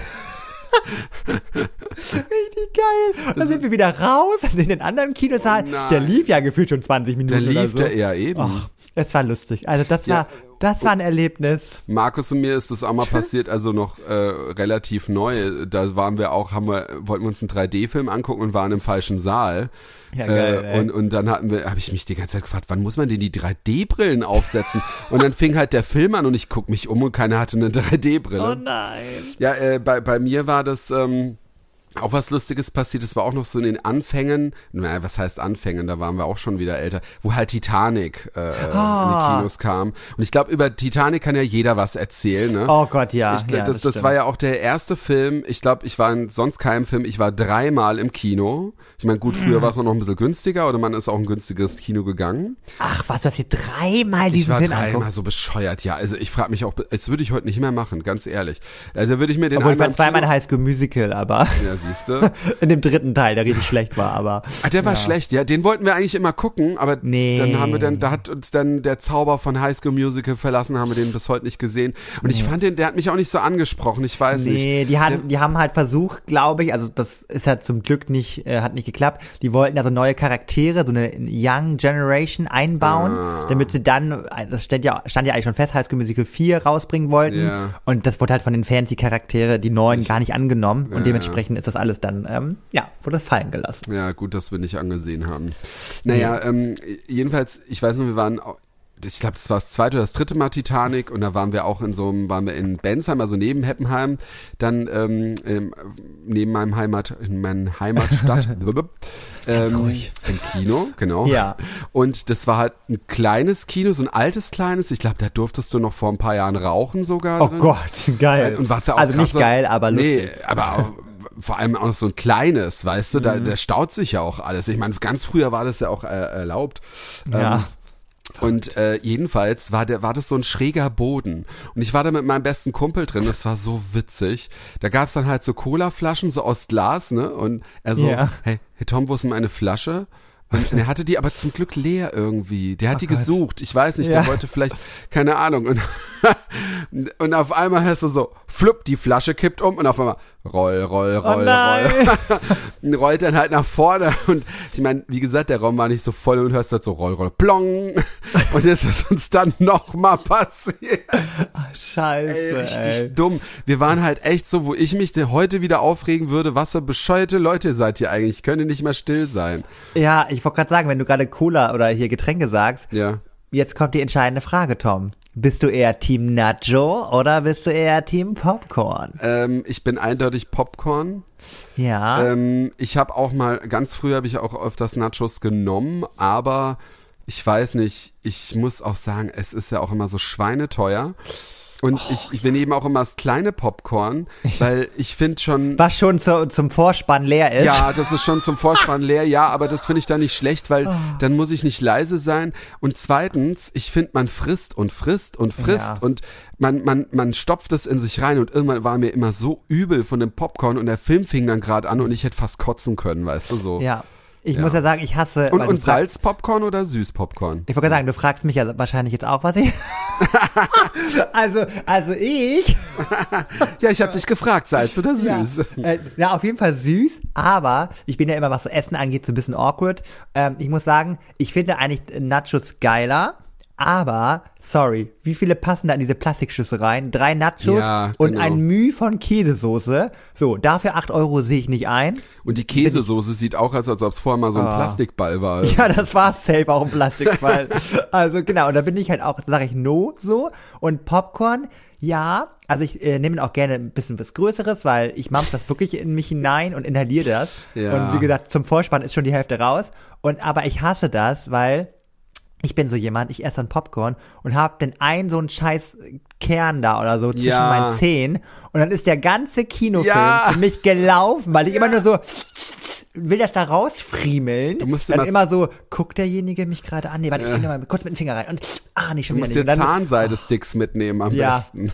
Richtig geil. Und dann sind wir wieder raus in den anderen Kinosaal. Oh der lief ja gefühlt schon 20 Minuten Der lief oder der so. ja eben. Ach, es war lustig. Also das Ja. war, das war ein Erlebnis. Markus und mir ist das auch mal passiert, also noch äh, relativ neu. Da waren wir auch, haben wir, wollten wir uns einen 3D-Film angucken und waren im falschen Saal. Ja, geil, äh, und, und dann hatten wir, habe ich mich die ganze Zeit gefragt, wann muss man denn die 3D-Brillen aufsetzen? und dann fing halt der Film an und ich guck mich um und keiner hatte eine 3D-Brille. Oh nein. Ja, äh, bei, bei mir war das, ähm, auch was Lustiges passiert, es war auch noch so in den Anfängen, naja, was heißt Anfängen, da waren wir auch schon wieder älter, wo halt Titanic äh, ah. in die. Kinos kam. Und ich glaube, über Titanic kann ja jeder was erzählen. Ne? Oh Gott, ja. Ich, ja das, das, das war ja auch der erste Film, ich glaube, ich war in sonst keinem Film, ich war dreimal im Kino. Ich meine, gut, früher mhm. war es noch ein bisschen günstiger oder man ist auch ein günstiges Kino gegangen. Ach, was, du hast hier dreimal diesen Ich war Film dreimal anguckt? so bescheuert, ja. Also ich frage mich auch, das würde ich heute nicht mehr machen, ganz ehrlich. Also würde ich mir den Obwohl, ich war zweimal High School Musical, aber... Ja, siehst du. in dem dritten Teil, der richtig schlecht war, aber. Ah, der war ja. schlecht, ja. Den wollten wir eigentlich immer gucken, aber nee. dann haben wir dann, da hat uns dann der Zauber von High School Musical verlassen, haben wir den bis heute nicht gesehen. Und nee. ich fand den, der hat mich auch nicht so angesprochen, ich weiß nee, nicht. Nee, die haben, die haben halt versucht, glaube ich, also das ist ja zum Glück nicht, äh, hat nicht geklappt. Die wollten also neue Charaktere, so eine Young Generation einbauen, ah. damit sie dann, das stand ja, stand ja eigentlich schon fest, High School Musical 4 rausbringen wollten. Ja. Und das wurde halt von den Fans die Charaktere, die neuen, gar nicht angenommen. Ja, und dementsprechend ist das alles dann, ähm, ja, wurde fallen gelassen. Ja, gut, dass wir nicht angesehen haben. Naja, ja. ähm, jedenfalls, ich weiß noch, wir waren ich glaube, das war das zweite oder das dritte Mal Titanic und da waren wir auch in so einem, waren wir in Bensheim, also neben Heppenheim, dann ähm, ähm, neben meinem Heimat, in meiner Heimatstadt. ähm, ruhig. Im Kino, genau. Ja. Und das war halt ein kleines Kino, so ein altes kleines. Ich glaube, da durftest du noch vor ein paar Jahren rauchen sogar. Oh drin. Gott, geil. Und was ja auch also nicht geil, aber lustig. Nee, aber auch vor allem auch so ein kleines, weißt du, da, mhm. da staut sich ja auch alles. Ich meine, ganz früher war das ja auch äh, erlaubt. Ja. Ähm, und äh, jedenfalls war der war das so ein schräger Boden und ich war da mit meinem besten Kumpel drin. Das war so witzig. Da gab's dann halt so Colaflaschen so aus Glas, ne? Und er so, ja. hey, hey Tom, wo ist denn meine Flasche? Und er hatte die aber zum Glück leer irgendwie. Der hat oh die Gott. gesucht. Ich weiß nicht, ja. der wollte vielleicht, keine Ahnung. Und, und auf einmal hörst du so, flupp, die Flasche kippt um und auf einmal roll, roll, roll, oh roll. rollt dann halt nach vorne. Und ich meine, wie gesagt, der Raum war nicht so voll und hörst halt so roll, roll, plong. Und das ist uns dann nochmal passiert. Ach, scheiße. Ey, richtig ey. dumm. Wir waren halt echt so, wo ich mich heute wieder aufregen würde, was für bescheuerte Leute seid ihr eigentlich? Ich könnte nicht mehr still sein. Ja, ich wollte gerade sagen, wenn du gerade Cola oder hier Getränke sagst, ja. jetzt kommt die entscheidende Frage, Tom. Bist du eher Team Nacho oder bist du eher Team Popcorn? Ähm, ich bin eindeutig Popcorn. Ja. Ähm, ich habe auch mal, ganz früh habe ich auch öfters Nachos genommen, aber ich weiß nicht, ich muss auch sagen, es ist ja auch immer so schweineteuer. Und oh, ich, ich bin eben auch immer das kleine Popcorn, weil ich finde schon. Was schon zu, zum Vorspann leer ist. Ja, das ist schon zum Vorspann leer, ja, aber das finde ich dann nicht schlecht, weil oh. dann muss ich nicht leise sein. Und zweitens, ich finde, man frisst und frisst und frisst ja. und man, man, man stopft es in sich rein und irgendwann war mir immer so übel von dem Popcorn und der Film fing dann gerade an und ich hätte fast kotzen können, weißt du so. Ja. Ich ja. muss ja sagen, ich hasse. Und, und Salzpopcorn oder Süßpopcorn? Ich wollte sagen, du fragst mich ja wahrscheinlich jetzt auch, was ich. also, also ich. ja, ich habe dich gefragt, Salz oder süß? Ja. Äh, ja, auf jeden Fall süß, aber ich bin ja immer, was so Essen angeht, so ein bisschen awkward. Ähm, ich muss sagen, ich finde eigentlich Nachos geiler. Aber, sorry, wie viele passen da in diese Plastikschüssel rein? Drei Nachos ja, und genau. ein Müh von Käsesoße. So, dafür acht Euro sehe ich nicht ein. Und die Käsesoße sieht auch aus, als ob es vorher mal so ein oh. Plastikball war. Ja, das war safe auch ein Plastikball. also genau, und da bin ich halt auch, sage ich no so. Und Popcorn, ja, also ich äh, nehme auch gerne ein bisschen was Größeres, weil ich mampf das wirklich in mich hinein und inhaliere das. Ja. Und wie gesagt, zum Vorspann ist schon die Hälfte raus. Und aber ich hasse das, weil ich bin so jemand, ich esse dann Popcorn und hab dann einen so einen scheiß Kern da oder so zwischen Ja. meinen Zähnen und dann ist der ganze Kinofilm Ja. für mich gelaufen, weil ich immer nur so will das da rausfriemeln. Du musst dann immer- immer so, guckt derjenige mich gerade an? Nee, warte, ich gehe mal kurz mit dem Finger rein und ah, nicht schon Du wieder musst nicht. dir Zahnseide-Sticks mitnehmen am Ja. besten.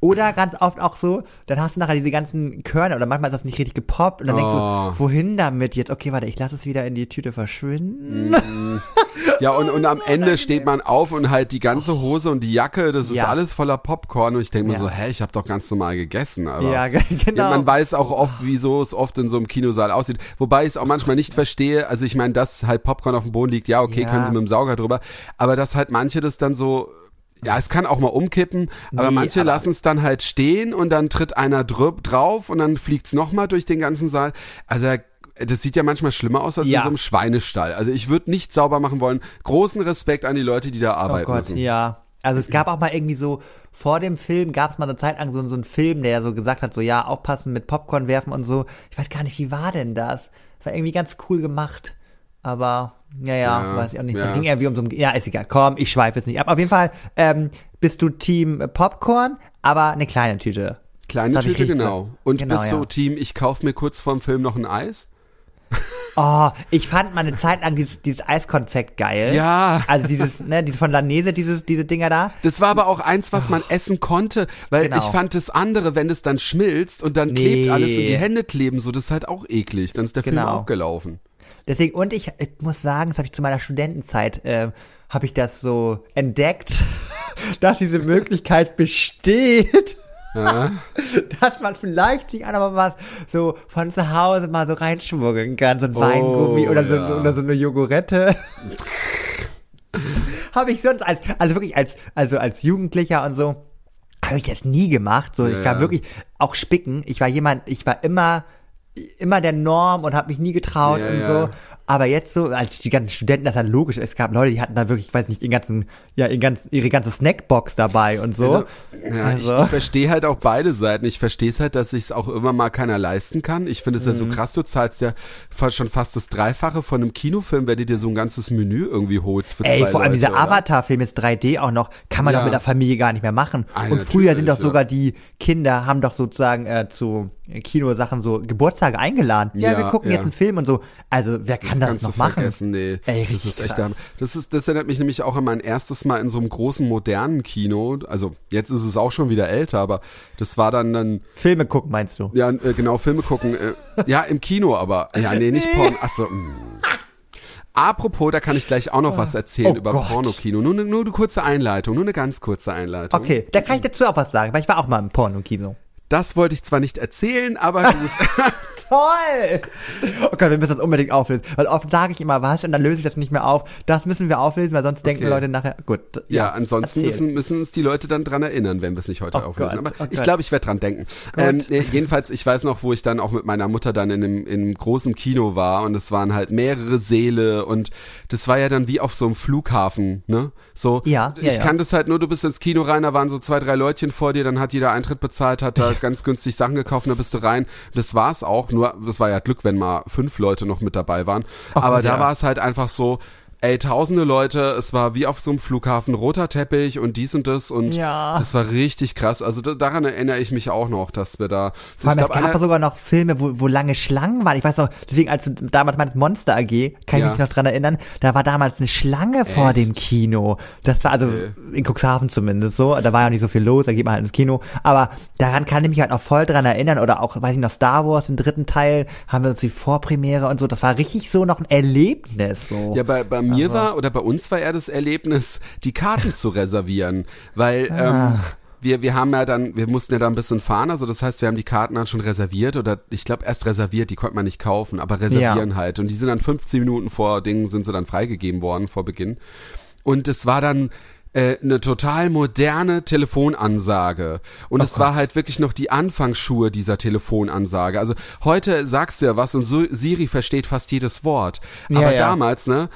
Oder ganz oft auch so, dann hast du nachher diese ganzen Körner oder manchmal ist das nicht richtig gepoppt und dann denkst Oh. du, wohin damit jetzt? Okay, warte, ich lasse es wieder in die Tüte verschwinden. Ja, und, und am Ende steht man auf und halt die ganze Hose und die Jacke, das ist Ja. alles voller Popcorn. Und ich denke mir Ja. so, hä, ich habe doch ganz normal gegessen. Aber Ja, ge- genau. Man weiß auch oft, wieso es oft in so einem Kinosaal aussieht. Wobei ich es auch manchmal nicht verstehe. Also ich meine, dass halt Popcorn auf dem Boden liegt, ja, okay, Ja. können sie mit dem Sauger drüber. Aber dass halt manche das dann so ja, es kann auch mal umkippen, aber Nee, manche lassen es dann halt stehen und dann tritt einer drauf und dann fliegt's noch nochmal durch den ganzen Saal. Also das sieht ja manchmal schlimmer aus als Ja. in so einem Schweinestall. Also ich würde nicht sauber machen wollen. Großen Respekt an die Leute, die da Oh arbeiten Gott, müssen. ja. Also es gab auch mal irgendwie so vor dem Film gab es mal eine Zeit lang so, so einen Film, der so gesagt hat, so ja, aufpassen mit Popcorn werfen und so. Ich weiß gar nicht, wie war denn das? War irgendwie ganz cool gemacht. Aber, ja, ja, Ja, weiß ich auch nicht. ja. Es ging irgendwie um so ein, ja, ist egal. Komm, ich schweife jetzt nicht ab. Auf jeden Fall, ähm, bist du Team Popcorn, aber eine kleine Tüte. Kleine Das Tüte, genau. so- Und genau, bist ja. du Team, ich kauf mir kurz vorm Film noch ein Eis? Oh, ich fand mal eine Zeit lang dieses, dieses Eiskonfekt geil. Ja. Also dieses, ne, diese von Lanese, dieses, diese Dinger da. Das war aber auch eins, was man essen konnte, weil Genau. ich fand das andere, wenn es dann schmilzt und dann klebt Nee. alles und die Hände kleben, so das ist halt auch eklig. Dann ist der Film Genau. auch gelaufen. Deswegen, und ich, ich muss sagen, das habe ich zu meiner Studentenzeit, äh, habe ich das so entdeckt, dass diese Möglichkeit besteht. dass man vielleicht sich noch mal was so von zu Hause mal so reinschmuggeln kann, so ein Weingummi oder so, Oh, ja. oder so eine Jogurette. habe ich sonst als, also wirklich als, also als Jugendlicher und so, habe ich das nie gemacht. So, ich Ja, war ja. wirklich auch spicken. Ich war jemand, ich war immer, immer der Norm und habe mich nie getraut Ja, und ja. so. Aber jetzt so, als die ganzen Studenten, das ist ja logisch. Es gab Leute, die hatten da wirklich, ich weiß nicht, ihren ganzen, ja, ihren ganzen, ihre ganze Snackbox dabei und so. Also, ja, Also. ich, ich verstehe halt auch beide Seiten. Ich verstehe es halt, dass sich es auch immer mal keiner leisten kann. Ich finde es ja so Mhm. krass, du zahlst ja schon fast das Dreifache von einem Kinofilm, wenn du dir so ein ganzes Menü irgendwie holst für Ey, zwei vor allem Leute, dieser? Avatar-Film ist 3D auch noch, kann man Ja. doch mit der Familie gar nicht mehr machen. Ah, und früher sind doch sogar die Kinder, haben doch sozusagen äh, zu Kinosachen so Geburtstage eingeladen. Ja, Ja, wir gucken ja. jetzt einen Film und so. Also, wer kann das, kannst noch machen? vergessen, nee. Ey, das ist echt krass. das ist das erinnert mich nämlich auch an mein erstes Mal in so einem großen modernen Kino. Also jetzt ist es auch schon wieder älter, aber das war dann dann Filme gucken, meinst du? ja äh, genau Filme gucken. Äh, ja im Kino, aber ja nee nicht Porn. Achso. mm. Apropos, da kann ich gleich auch noch was erzählen Oh über Gott. Pornokino. Nur, ne- nur eine kurze Einleitung, nur eine ganz kurze Einleitung. Okay, da kann ich dazu auch was sagen, weil ich war auch mal im Porno-Kino. Das wollte ich zwar nicht erzählen, aber gut. Toll! Okay, wir müssen das unbedingt auflösen. Weil oft sage ich immer was und dann löse ich das nicht mehr auf. Das müssen wir auflösen, weil sonst denken Okay. Leute nachher, gut. Ja, ansonsten erzähl. müssen, müssen uns die Leute dann dran erinnern, wenn wir es nicht heute Oh auflösen. Gott, Aber oh ich glaube, ich werde dran denken. Ähm, jedenfalls, ich weiß noch, wo ich dann auch mit meiner Mutter dann in einem, in einem großen Kino war und es waren halt mehrere Säle und das war ja dann wie auf so einem Flughafen, ne? So, Ja, ich ja, ja. kann das halt nur, du bist ins Kino rein, da waren so zwei, drei Leutchen vor dir, dann hat jeder Eintritt bezahlt, hat da ganz günstig Sachen gekauft und da bist du rein. Das war's auch, nur, das war ja Glück, wenn mal fünf Leute noch mit dabei waren. Aber Gott, da ja. war es halt einfach so, ey, tausende Leute, es war wie auf so einem Flughafen, roter Teppich und dies und das und Ja. das war richtig krass. Also da, daran erinnere ich mich auch noch, dass wir da, Vor allem, ich es gab sogar noch Filme, wo, wo lange Schlangen waren. Ich weiß noch, deswegen, als du damals meinst Monster AG, kann ich Ja. mich noch dran erinnern, da war damals eine Schlange vor dem Kino. Das war also Okay. in Cuxhaven zumindest so. Da war ja nicht so viel los, da geht man halt ins Kino. Aber daran kann ich mich halt noch voll dran erinnern. Oder auch, weiß ich noch, Star Wars, den dritten Teil, haben wir uns die Vorpremiere und so. Das war richtig so noch ein Erlebnis. So. Ja, bei, bei mir war oder bei uns war eher das Erlebnis, die Karten zu reservieren, weil Ah. ähm, wir, wir haben ja dann, wir mussten ja da ein bisschen fahren, also das heißt, wir haben die Karten dann schon reserviert oder ich glaube erst reserviert, die konnte man nicht kaufen, aber reservieren halt. Und die sind dann 15 Minuten vor Dingen sind sie dann freigegeben worden vor Beginn. Und es war dann äh, eine total moderne Telefonansage. Oh Und es war halt wirklich noch die Anfangsschuhe dieser Telefonansage. Also heute sagst du ja was und so, Siri versteht fast jedes Wort. Ja, Aber ja. damals, ne?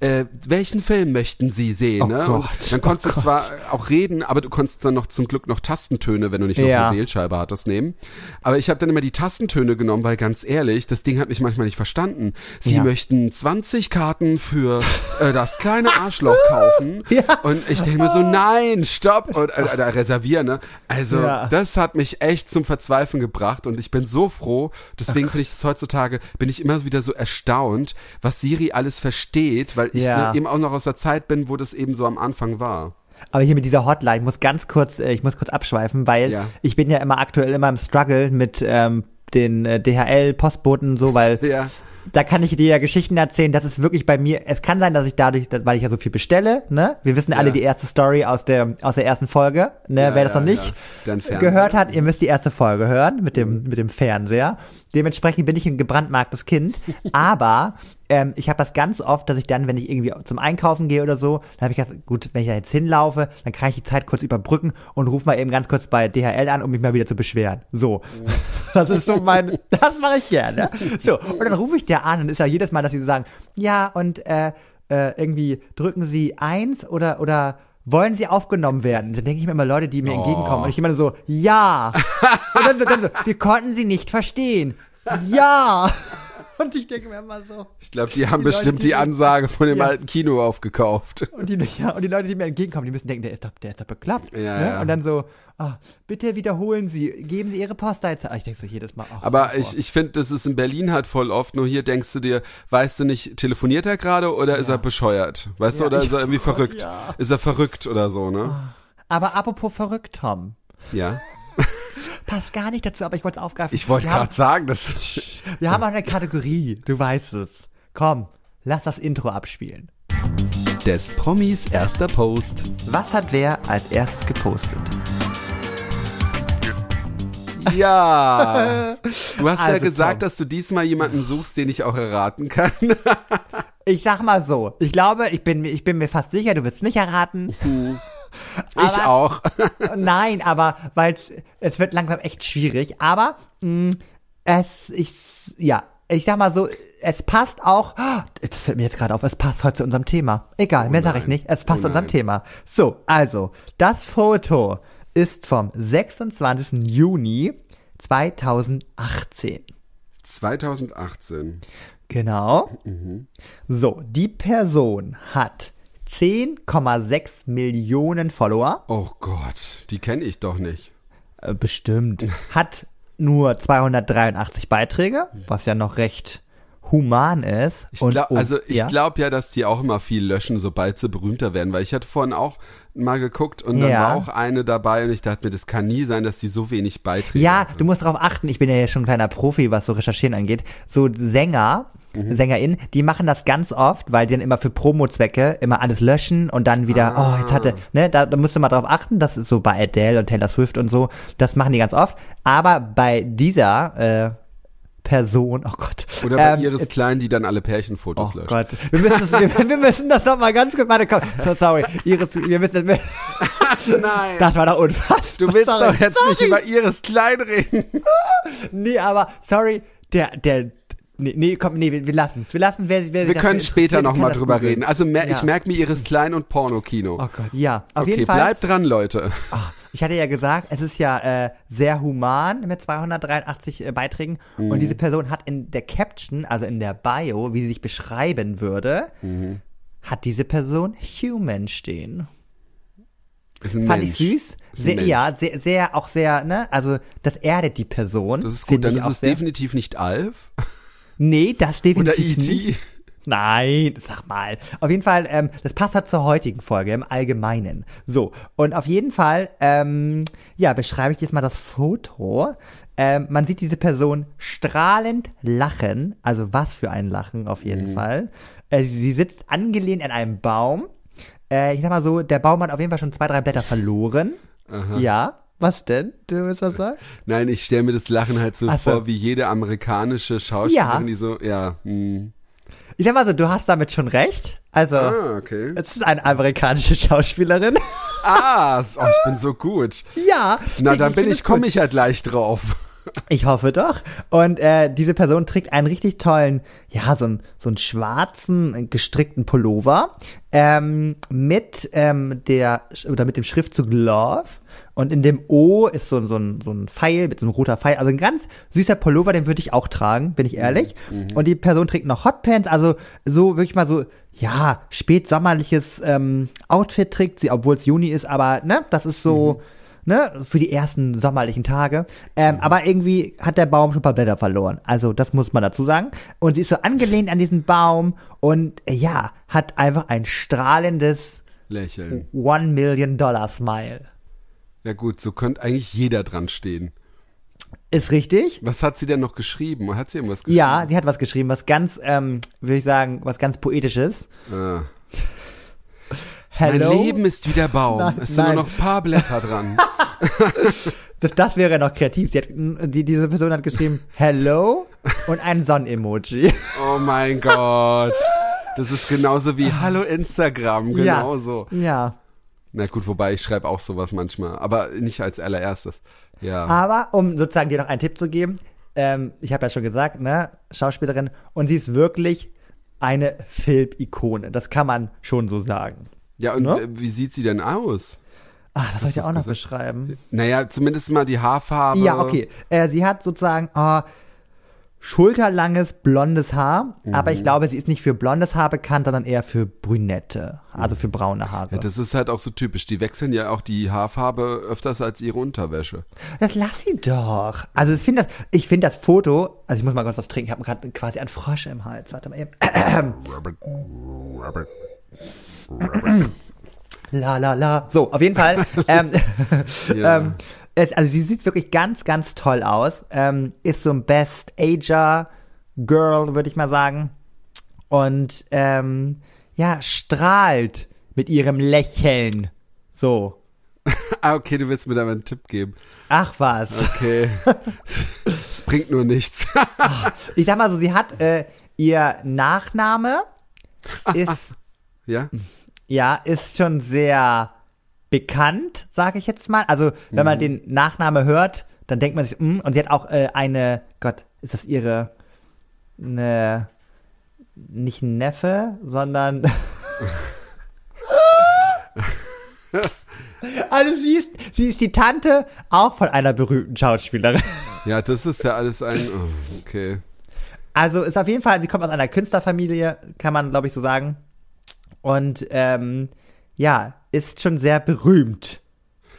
Äh, welchen Film möchten Sie sehen? Oh ne? Gott, dann konntest oh du zwar auch reden, aber du konntest dann noch zum Glück noch Tastentöne, wenn du nicht noch Ja. eine Wählscheibe hattest, nehmen. Aber ich habe dann immer die Tastentöne genommen, weil ganz ehrlich, das Ding hat mich manchmal nicht verstanden. Sie Ja. möchten 20 Karten für äh, das kleine Arschloch kaufen. Ja. Und ich denke mir so, nein, stopp. Und, äh, äh, reservieren, ne? Also, das hat mich echt zum Verzweifeln gebracht und ich bin so froh. Deswegen finde ich das heutzutage, bin ich immer wieder so erstaunt, was Siri alles versteht, weil ich Ja. ne, eben auch noch aus der Zeit bin, wo das eben so am Anfang war. Aber hier mit dieser Hotline, ich muss ganz kurz, äh, ich muss kurz abschweifen, weil Ja. ich bin ja immer aktuell immer im Struggle mit ähm, den äh, DHL-Postboten so, weil Ja. da kann ich dir ja Geschichten erzählen, das ist wirklich bei mir, es kann sein, dass ich dadurch, weil ich ja so viel bestelle, ne? Wir wissen alle Ja. die erste Story aus der, aus der ersten Folge, ne? Ja, Wer das noch nicht gehört hat, ihr müsst die erste Folge hören mit dem, mit dem Fernseher. Dementsprechend bin ich ein gebrandmarktes Kind, aber ähm, ich habe das ganz oft, dass ich dann, wenn ich irgendwie zum Einkaufen gehe oder so, dann habe ich gedacht, gut, wenn ich da jetzt hinlaufe, dann kann ich die Zeit kurz überbrücken und rufe mal eben ganz kurz bei DHL an, um mich mal wieder zu beschweren. So, das ist so mein, das mache ich gerne. So, und dann rufe ich der an und ist ja jedes Mal, dass sie so sagen, ja, und äh, äh, irgendwie drücken sie eins oder, oder wollen Sie aufgenommen werden? Dann denke ich mir immer Leute, die mir Oh. entgegenkommen. Und ich immer so, ja. Und dann so, dann so, wir konnten Sie nicht verstehen. Ja. Und ich denke mir immer so. Ich glaube, die haben Die Leute, bestimmt die- die Ansage von dem Ja. alten Kino aufgekauft. Und die, ja, und die Leute, die mir entgegenkommen, die müssen denken, der ist doch, der ist doch bekloppt. Ja, ne? ja. Und dann so, ah, bitte wiederholen Sie, geben Sie Ihre Postleitzahl. Ah, Ich denke so jedes Mal. ach, Aber oh, ich, ich finde, das ist in Berlin halt voll oft. Nur hier denkst du dir, weißt du nicht, telefoniert er gerade oder ist er bescheuert? Weißt du, Ja, oder ist er irgendwie oh verrückt? ja. Ah. Ist er verrückt oder so, ne? Aber apropos verrückt, Tom. Ja. Passt gar nicht dazu, aber ich wollte es aufgreifen. Ich wollte gerade sagen, das. Wir haben auch eine Kategorie, du weißt es. Komm, lass das Intro abspielen. Des Promis erster Post. Was hat wer als erstes gepostet? Ja. Du hast ja Also, gesagt, Tom. dass du diesmal jemanden suchst, den ich auch erraten kann. Ich sag mal so, ich glaube, ich bin, mir- ich bin mir fast sicher, du wirst nicht erraten. Ich auch. Nein, aber weil es wird langsam echt schwierig. Aber mh, es, ich, ja, ich sag mal so, es passt auch. oh, Das fällt mir jetzt gerade auf. Es passt heute zu unserem Thema. Egal, mehr sage ich nicht. Es passt Oh zu unserem. Thema. So, also das Foto ist vom 26. Juni 2018. 2018. Genau. So, die Person hat 10,6 Millionen Follower. Oh Gott, die kenne ich doch nicht. Äh, Bestimmt. Hat nur 283 Beiträge, was ja noch recht human ist. Ich Und- glaub, und- also ich ja. glaube ja, dass die auch immer viel löschen, sobald sie berühmter werden, weil ich hatte vorhin auch mal geguckt und dann Ja. war auch eine dabei und ich dachte mir, das kann nie sein, dass die so wenig Beiträge Ja, du musst darauf achten, ich bin ja schon ein kleiner Profi, was so Recherchieren angeht. So Sänger, Mhm. SängerInnen, die machen das ganz oft, weil die dann immer für Promo-Zwecke immer alles löschen und dann wieder, Ah. oh, jetzt hatte, ne, da, da musst du mal drauf achten, das ist so bei Adele und Taylor Swift und so, das machen die ganz oft. Aber bei dieser äh, Person, oh Gott. Oder bei ähm, Iris Klein, die dann alle Pärchenfotos Oh löscht. Gott, wir müssen, das, wir, wir müssen das noch mal ganz kurz, warte, komm, so sorry, Iris, wir müssen, wir, Nein. das war doch unfassbar. du willst sorry. doch jetzt nicht über Iris Klein reden. Nee, aber sorry, der, der, nee, nee komm, nee, wir, wir lassen es. Wir lassen, wer, wer Wir können später interessiert, noch kann mal das drüber reden. Also mer Ja. ich merke mir Iris Klein und Pornokino. Oh Gott, ja, auf okay, jeden Fall. bleibt dran, Leute. Ah, ich hatte ja gesagt, es ist ja äh, sehr human mit 283 äh, Beiträgen Mhm. und diese Person hat in der Caption, also in der Bio, wie sie sich beschreiben würde, Mhm. hat diese Person Human stehen. Ist ein Fand Mensch. ich süß. Sehr, ja, sehr, sehr, auch sehr, ne, also das erdet die Person. Das ist gut, dann ist es definitiv nicht Alf Nee, das oder E definitiv nicht. Nein, sag mal. Auf jeden Fall, ähm, das passt halt zur heutigen Folge im Allgemeinen. So, und auf jeden Fall, ähm, ja, beschreibe ich jetzt mal das Foto. Ähm, man sieht diese Person strahlend lachen, also was für ein Lachen auf jeden Fall. Äh, sie sitzt angelehnt an einem Baum. Äh, ich sag mal so, der Baum hat auf jeden Fall schon zwei, drei Blätter verloren. Ja, was denn? Du willst was sagen? Nein, ich stelle mir das Lachen halt so so. vor, wie jede amerikanische Schauspielerin, Ja. die so, ja, hm. Ich sag mal so, du hast damit schon recht. Also, Ah, okay. es ist eine amerikanische Schauspielerin. Ah, oh, ich bin so gut. ja. Na, dann bin ich, komme ich halt leicht drauf. Ich hoffe doch. Und äh, diese Person trägt einen richtig tollen, ja, so, einen so einen schwarzen, äh, gestrickten Pullover ähm, mit ähm, der oder mit dem Schriftzug Love. Und in dem O ist so, so, ein, so ein Pfeil, mit so einem roter Pfeil. Also ein ganz süßer Pullover, den würde ich auch tragen, bin ich ehrlich. Und die Person trägt noch Hotpants, also so wirklich mal so, ja, spätsommerliches ähm, Outfit trägt sie, obwohl es Juni ist, aber ne, das ist so, ne, für die ersten sommerlichen Tage. Ähm, Aber irgendwie hat der Baum schon ein paar Blätter verloren. Also das muss man dazu sagen. Und sie ist so angelehnt an diesen Baum und äh, ja, hat einfach ein strahlendes Lächeln. One Million Dollar Smile. Ja gut, so könnte eigentlich jeder dran stehen. Ist richtig? Was hat sie denn noch geschrieben? Hat sie irgendwas geschrieben? Ja, sie hat was geschrieben, was ganz, ähm, würde ich sagen, was ganz poetisches. Ah. Hello. Mein Leben ist wie der Baum. Nein, es sind nein. nur noch ein paar Blätter dran. Das, das wäre noch kreativ. Hat, die, diese Person hat geschrieben, Hello und ein Sonn-Emoji. Oh mein Gott. Das ist genauso wie Hallo Instagram, genauso. Ja. ja. Na gut, wobei ich schreibe auch sowas manchmal, aber nicht als allererstes. Ja. Aber um sozusagen dir noch einen Tipp zu geben, ähm, ich habe ja schon gesagt, ne, Schauspielerin, und sie ist wirklich eine Film-Ikone. Das kann man schon so sagen. Ja, und Ne? wie sieht sie denn aus? Ah, das soll ich ja auch noch gesagt. beschreiben. Naja, zumindest mal die Haarfarbe. Ja, okay. Äh, sie hat sozusagen äh, schulterlanges blondes Haar, aber Mhm. ich glaube, sie ist nicht für blondes Haar bekannt, sondern eher für Brünette, also für braune Haare. Ja, das ist halt auch so typisch. Die wechseln ja auch die Haarfarbe öfters als ihre Unterwäsche. Das lass sie doch. Also ich finde das, ich finde das Foto, also ich muss mal kurz was trinken, ich habe gerade quasi einen Frosch im Hals. Warte mal eben. Robert, Robert. La la la. So, auf jeden Fall. ähm, Ja. ähm, es, also sie sieht wirklich ganz, ganz toll aus. Ähm, ist so ein Best Ager Girl, würde ich mal sagen. Und ähm, ja, strahlt mit ihrem Lächeln. So. Ah, okay, du willst mir da mal einen Tipp geben. Ach was. Okay. Es bringt nur nichts. Ich sag mal so, sie hat äh, ihr Nachname ist ja? ja ist schon sehr bekannt, sage ich jetzt mal. Also wenn man den Nachname hört, dann denkt man sich, mm, und sie hat auch äh, eine, Gott, ist das ihre, eine, nicht ein Neffe, sondern Also sie ist, sie ist die Tante auch von einer berühmten Schauspielerin. Ja, das ist ja alles ein. Oh, okay. Also ist auf jeden Fall, sie kommt aus einer Künstlerfamilie, kann man glaube ich so sagen. Und ähm, ja, ist schon sehr berühmt.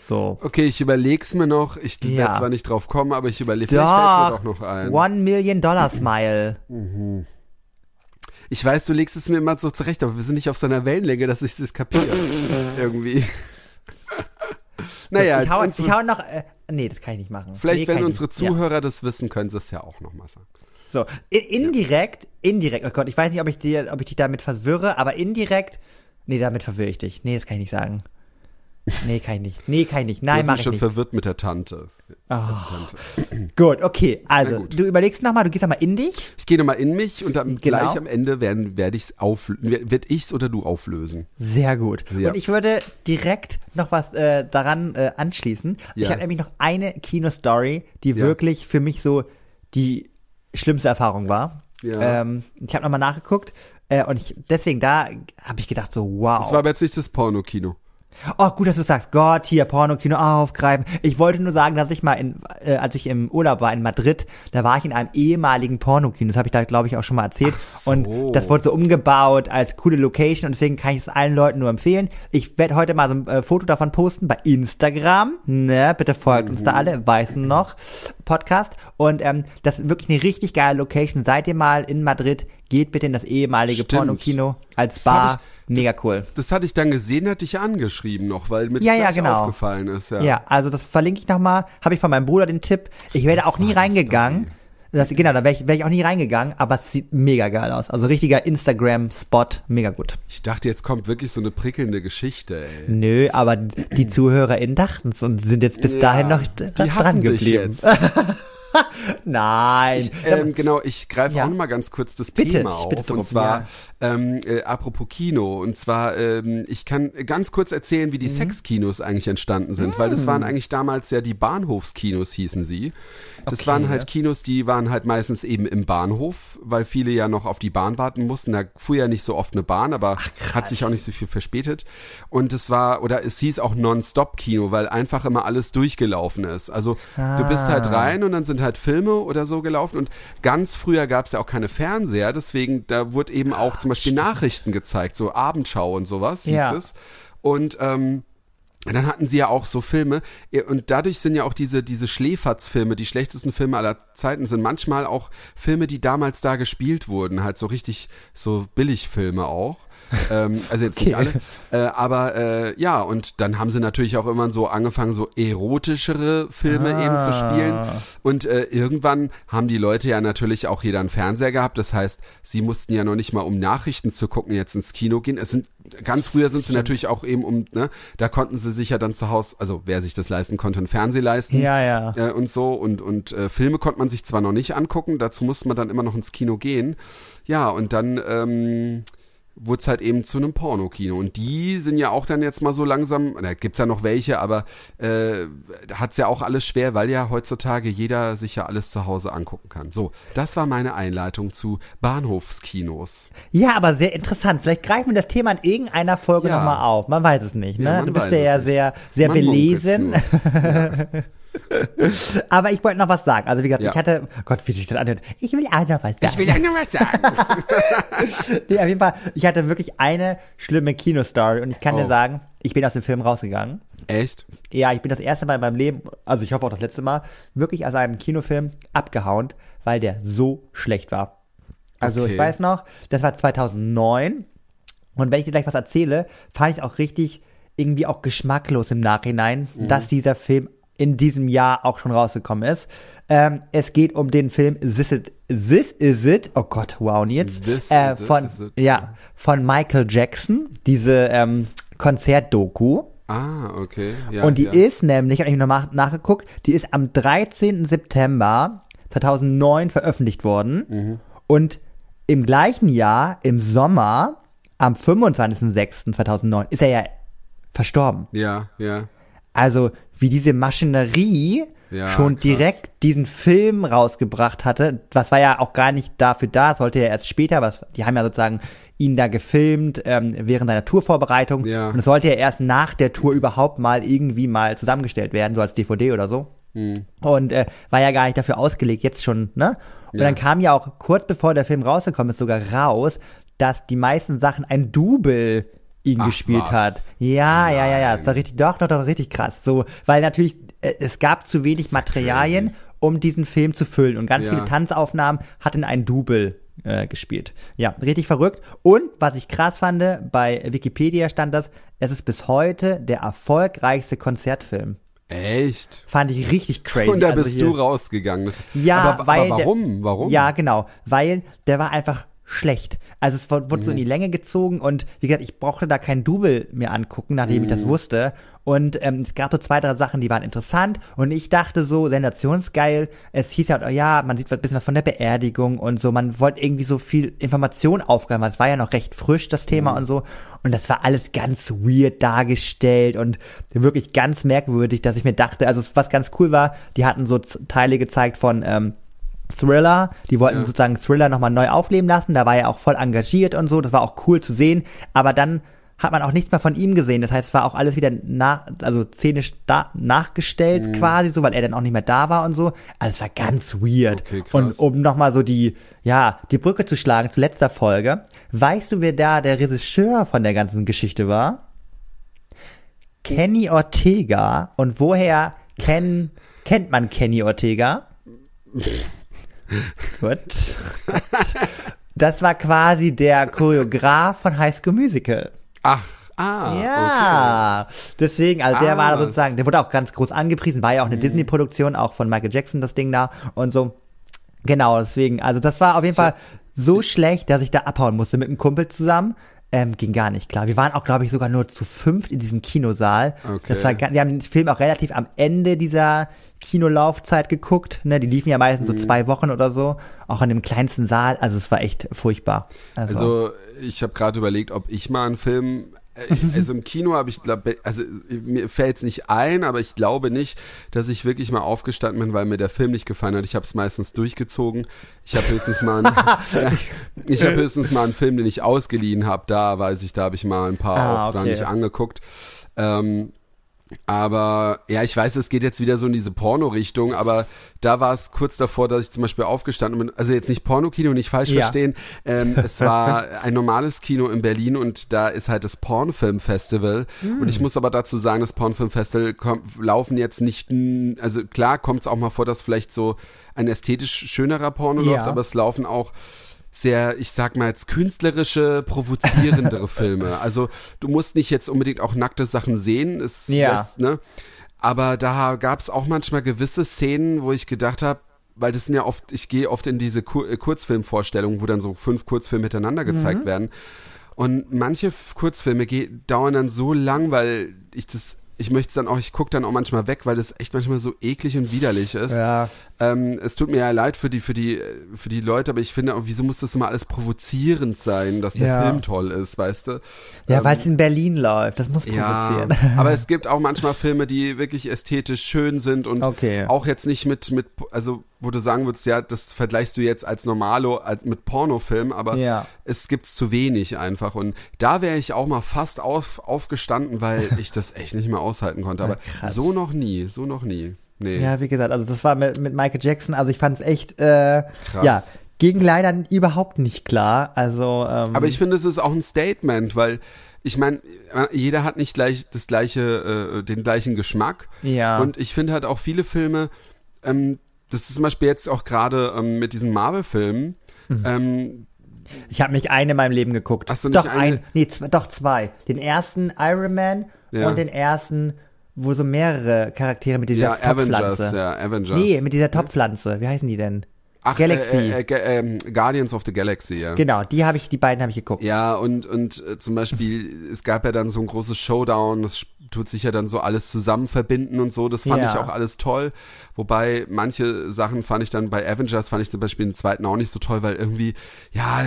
So. Okay, ich überleg's mir noch. Ich Ja. werde zwar nicht drauf kommen, aber ich überlege. Vielleicht fällt's mir doch noch ein. One Million Dollar Smile. Ich weiß, du legst es mir immer so zurecht, aber wir sind nicht auf so einer Wellenlänge, dass ich es kapiere. Irgendwie. naja, ich, hau, unsere, ich hau noch. Äh, nee, das kann ich nicht machen. vielleicht, nee, wenn unsere nicht. Ja. Zuhörer das wissen, können sie es ja auch nochmal sagen. So, indirekt, indirekt, oh Gott, ich weiß nicht, ob ich, dir, ob ich dich damit verwirre, aber indirekt, nee, damit verwirre ich dich. Nee, das kann ich nicht sagen. Nee, kann ich nicht. Nee, kann ich nicht. Nein, mach ich schon nicht. verwirrt mit der Tante. Als Tante. Gut, okay. Also, gut. du überlegst nochmal, du gehst nochmal in dich. Ich gehe nochmal in mich und dann Genau. gleich am Ende werden, werde ich's auf, werd ich's oder du auflösen. Sehr gut. Ja. Und ich würde direkt noch was äh, daran äh, anschließen. Ich Ja. habe nämlich noch eine Kinostory, die Ja. wirklich für mich so die schlimmste Erfahrung war. Ja. Ähm, ich habe nochmal nachgeguckt äh, und ich, deswegen da habe ich gedacht so, wow. Das war aber jetzt nicht das Pornokino. Oh, gut, dass du sagst, Gott, hier, Pornokino aufgreifen. Ich wollte nur sagen, dass ich mal in, äh, als ich im Urlaub war in Madrid, da war ich in einem ehemaligen Pornokino. Das habe ich da, glaube ich, auch schon mal erzählt. So. Und das wurde so umgebaut als coole Location und deswegen kann ich es allen Leuten nur empfehlen. Ich werde heute mal so ein äh, Foto davon posten bei Instagram. Ne, bitte folgt uns da alle, weißen noch, Podcast. Und ähm, das ist wirklich eine richtig geile Location. Seid ihr mal in Madrid, geht bitte in das ehemalige Stimmt. Pornokino als Das Bar. Mega cool. Das hatte ich dann gesehen, hatte ich angeschrieben noch, weil mir das Ja, ja, genau. aufgefallen ist. Ja. Ja, also das verlinke ich nochmal. Habe ich von meinem Bruder den Tipp. Ich wäre da Das auch nie reingegangen. Das, genau, da wäre ich, wär ich auch nie reingegangen, aber es sieht mega geil aus. Also richtiger Instagram-Spot, mega gut. Ich dachte, jetzt kommt wirklich so eine prickelnde Geschichte, ey. Nö, aber die ZuhörerInnen dachten's und sind jetzt bis Ja, dahin noch die dran dich geblieben. jetzt. Nein. Ähm, genau, ich greife Ja. auch noch mal ganz kurz das Bitte, Thema ich auf. bitte drum, und zwar, ja. ähm, äh, apropos Kino. Und zwar, ähm, ich kann ganz kurz erzählen, wie Mhm. die Sexkinos eigentlich entstanden sind. Weil das waren eigentlich damals ja die Bahnhofskinos, hießen sie. Das Okay, waren halt ja. Kinos, die waren halt meistens eben im Bahnhof, weil viele ja noch auf die Bahn warten mussten. Da fuhr ja nicht so oft eine Bahn, aber hat sich auch nicht so viel verspätet. Und es war, oder es hieß auch Non-Stop-Kino, weil einfach immer alles durchgelaufen ist. Also du bist halt Ah. rein und dann sind halt Filme oder so gelaufen. Und ganz früher gab es ja auch keine Fernseher, deswegen da wurde eben auch zum Beispiel Nachrichten gezeigt, so Abendschau und sowas hieß Ja. es. Und ähm, und dann hatten sie ja auch so Filme und dadurch sind ja auch diese diese Schläferz-Filme, die schlechtesten Filme aller Zeiten sind manchmal auch Filme, die damals da gespielt wurden, halt so richtig so Billigfilme auch. Ähm, also jetzt nicht alle, Okay. äh, aber äh, ja und dann haben sie natürlich auch immer so angefangen, so erotischere Filme Ah. eben zu spielen und äh, irgendwann haben die Leute ja natürlich auch jeder einen Fernseher gehabt. Das heißt, sie mussten ja noch nicht mal, um Nachrichten zu gucken, jetzt ins Kino gehen. Es sind ganz früher sind sie natürlich auch eben um, ne, da konnten sie sich ja dann zu Hause, also wer sich das leisten konnte, einen Fernseher leisten. Ja, ja. Äh, und so und und äh, Filme konnte man sich zwar noch nicht angucken, dazu musste man dann immer noch ins Kino gehen. Ja, und dann ähm, wurde es halt eben zu einem Pornokino. Und die sind ja auch dann jetzt mal so langsam, da gibt's ja noch welche, aber äh, hat's ja auch alles schwer, weil ja heutzutage jeder sich ja alles zu Hause angucken kann. So, das war meine Einleitung zu Bahnhofskinos. Ja, aber sehr interessant. Vielleicht greifen wir das Thema in irgendeiner Folge Ja. nochmal auf. Man weiß es nicht, ne? Ja, du bist ja, es ja sehr, sehr Man belesen. aber ich wollte noch was sagen. Also wie gesagt, Ja. ich hatte, oh Gott, wie sich das anhört. Ich will auch noch was sagen. Ich will ja noch was sagen. nee, auf jeden Fall, ich hatte wirklich eine schlimme Kinostory und ich kann dir Oh. sagen, ich bin aus dem Film rausgegangen. Echt? Ja, ich bin das erste Mal in meinem Leben, also ich hoffe auch das letzte Mal, wirklich aus einem Kinofilm abgehauen, weil der so schlecht war. Also Okay. ich weiß noch, das war 2009 und wenn ich dir gleich was erzähle, fand ich auch richtig irgendwie auch geschmacklos im Nachhinein, Mhm. dass dieser Film in diesem Jahr auch schon rausgekommen ist. Ähm, es geht um den Film This Is, This Is It, oh Gott, wow, jetzt, This äh, Is It, von, Is It. ja, von Michael Jackson, diese ähm, Konzertdoku. Ah, okay. Ja, Und die ja. ist nämlich, habe ich nochmal nachgeguckt, die ist am 13. September 2009 veröffentlicht worden. Mhm. Und im gleichen Jahr, im Sommer, am 25.06.2009, ist er ja verstorben. Ja, ja. Also, wie diese Maschinerie Ja, schon krass. direkt diesen Film rausgebracht hatte. Was war ja auch gar nicht dafür da, sollte ja erst später, was, die haben ja sozusagen ihn da gefilmt ähm, während seiner Tourvorbereitung. Ja. Und es sollte ja erst nach der Tour überhaupt mal irgendwie mal zusammengestellt werden, so als DVD oder so. Und äh, war ja gar nicht dafür ausgelegt, jetzt schon, ne? Und Ja. dann kam ja auch kurz bevor der Film rausgekommen ist sogar raus, dass die meisten Sachen ein Double ihn Ach, gespielt was? hat. Ja, ja, ja, ja, das war richtig, doch, doch, doch, richtig krass. So, weil natürlich, äh, es gab zu wenig Materialien, um diesen Film zu füllen. Und ganz Ja. viele Tanzaufnahmen hatten ein Double äh, gespielt. Ja, richtig verrückt. Und was ich krass fand, bei Wikipedia stand das, es ist bis heute der erfolgreichste Konzertfilm. Echt? Fand ich richtig crazy. Und da Also bist hier- du rausgegangen. Ja, aber, weil aber warum? Der, warum? Ja, genau, weil der war einfach schlecht. Also es wurde wurde so in Mhm. die Länge gezogen und wie gesagt, ich brauchte da kein Double mehr angucken, nachdem ich das Mhm. wusste. Und ähm, es gab so zwei, drei Sachen, die waren interessant und ich dachte so, sensationsgeil. Es hieß ja, oh ja, man sieht ein bisschen was von der Beerdigung und so. Man wollte irgendwie so viel Information aufgreifen, weil es war ja noch recht frisch, das Thema Mhm. und so. Und das war alles ganz weird dargestellt und wirklich ganz merkwürdig, dass ich mir dachte, also was ganz cool war, die hatten so Teile gezeigt von ähm, Thriller, die wollten Ja. sozusagen Thriller nochmal neu aufleben lassen, da war er auch voll engagiert und so, das war auch cool zu sehen, aber dann hat man auch nichts mehr von ihm gesehen, das heißt, es war auch alles wieder nach, also szenisch da, nachgestellt Mhm. quasi, so, weil er dann auch nicht mehr da war und so, also es war ganz weird. Okay, und um nochmal so die, ja, die Brücke zu schlagen zu letzter Folge, weißt du, wer da der Regisseur von der ganzen Geschichte war? Kenny Ortega. Und woher kenn, kennt man Kenny Ortega? Gut. Das war quasi der Choreograf von High School Musical. Ach, ah. ja, deswegen, also der Ah, war sozusagen, der wurde auch ganz groß angepriesen, war ja auch eine Disney-Produktion, auch von Michael Jackson das Ding da und so. Genau, deswegen, also das war auf jeden Fall so schlecht, dass ich da abhauen musste mit einem Kumpel zusammen. Ähm, ging gar nicht klar. Wir waren auch, glaube ich, sogar nur zu fünft in diesem Kinosaal. Okay. Das war, wir haben den Film auch relativ am Ende dieser Kinolaufzeit geguckt. Ne? Die liefen ja meistens Mhm. so zwei Wochen oder so. Auch in dem kleinsten Saal. Also es war echt furchtbar. Also, Also ich habe gerade überlegt, ob ich mal einen Film, äh, also im Kino habe ich, glaub, also mir fällt es nicht ein, aber ich glaube nicht, dass ich wirklich mal aufgestanden bin, weil mir der Film nicht gefallen hat. Ich habe es meistens durchgezogen. Ich habe höchstens mal, einen, ja, ich habe höchstens mal einen Film, den ich ausgeliehen habe. Da weiß ich, da habe ich mal ein paar Ah, auch gar okay. nicht angeguckt. Ähm, aber ja, ich weiß, es geht jetzt wieder so in diese Porno-Richtung, aber da war es kurz davor, dass ich zum Beispiel aufgestanden bin. Also jetzt nicht Pornokino, nicht falsch Ja. verstehen. Ähm, es war ein normales Kino in Berlin und da ist halt das Pornfilm-Festival. Und ich muss aber dazu sagen, das Pornfilm-Festival laufen jetzt nicht, also klar kommt es auch mal vor, dass vielleicht so ein ästhetisch schönerer Porno Ja. läuft, aber es laufen auch sehr, ich sag mal jetzt künstlerische, provozierendere Filme. Also du musst nicht jetzt unbedingt auch nackte Sachen sehen, es Ja. lässt, ne? Aber da gab es auch manchmal gewisse Szenen, wo ich gedacht habe, weil das sind ja oft, ich gehe oft in diese Kur äh, Kurzfilmvorstellungen, wo dann so fünf Kurzfilme miteinander gezeigt werden. Und manche Kurzfilme dauern dann so lang, weil ich das, ich möchte dann auch, ich gucke dann auch manchmal weg, weil das echt manchmal so eklig und widerlich ist. ja. Ähm, es tut mir ja leid für die, für die, für die Leute, aber ich finde, auch, wieso muss das immer alles provozierend sein, dass der Ja. Film toll ist, weißt du? Ja, Ähm, weil es in Berlin läuft. Das muss provozieren. ja, aber es gibt auch manchmal Filme, die wirklich ästhetisch schön sind und Okay. auch jetzt nicht mit, mit, also wo du sagen würdest, ja, das vergleichst du jetzt als Normalo, als mit Pornofilm, aber Ja. es gibt's zu wenig einfach. Und da wäre ich auch mal fast auf, aufgestanden, weil ich das echt nicht mehr aushalten konnte. Aber krass. so noch nie, so noch nie. Nee. Ja, wie gesagt, also das war mit, mit Michael Jackson, also ich fand es echt, äh, Krass. ja, ging leider überhaupt nicht klar. Also, ähm, Aber ich finde, es ist auch ein Statement, weil ich meine, jeder hat nicht gleich das gleiche, äh, den gleichen Geschmack. Ja. Und ich finde halt auch viele Filme, ähm, das ist zum Beispiel jetzt auch gerade ähm, mit diesen Marvel-Filmen, Mhm. ähm, ich habe nicht einen in meinem Leben geguckt. Hast du nicht doch eine- ein, nee, doch zwei. Den ersten Iron Man Ja. und den ersten, wo so mehrere Charaktere mit dieser ja, Avengers, ja, Avengers. Nee, mit dieser Topfpflanze. Wie heißen die denn? Ach, Galaxy. Äh, äh, Ga- ähm, Guardians of the Galaxy, ja. Genau, die habe ich, die beiden habe ich geguckt. Ja, und, und äh, zum Beispiel, es gab ja dann so ein großes Showdown, das tut sich ja dann so alles zusammen verbinden und so, das fand Ja. ich auch alles toll. Wobei manche Sachen fand ich dann bei Avengers, fand ich zum Beispiel den zweiten auch nicht so toll, weil irgendwie, ja,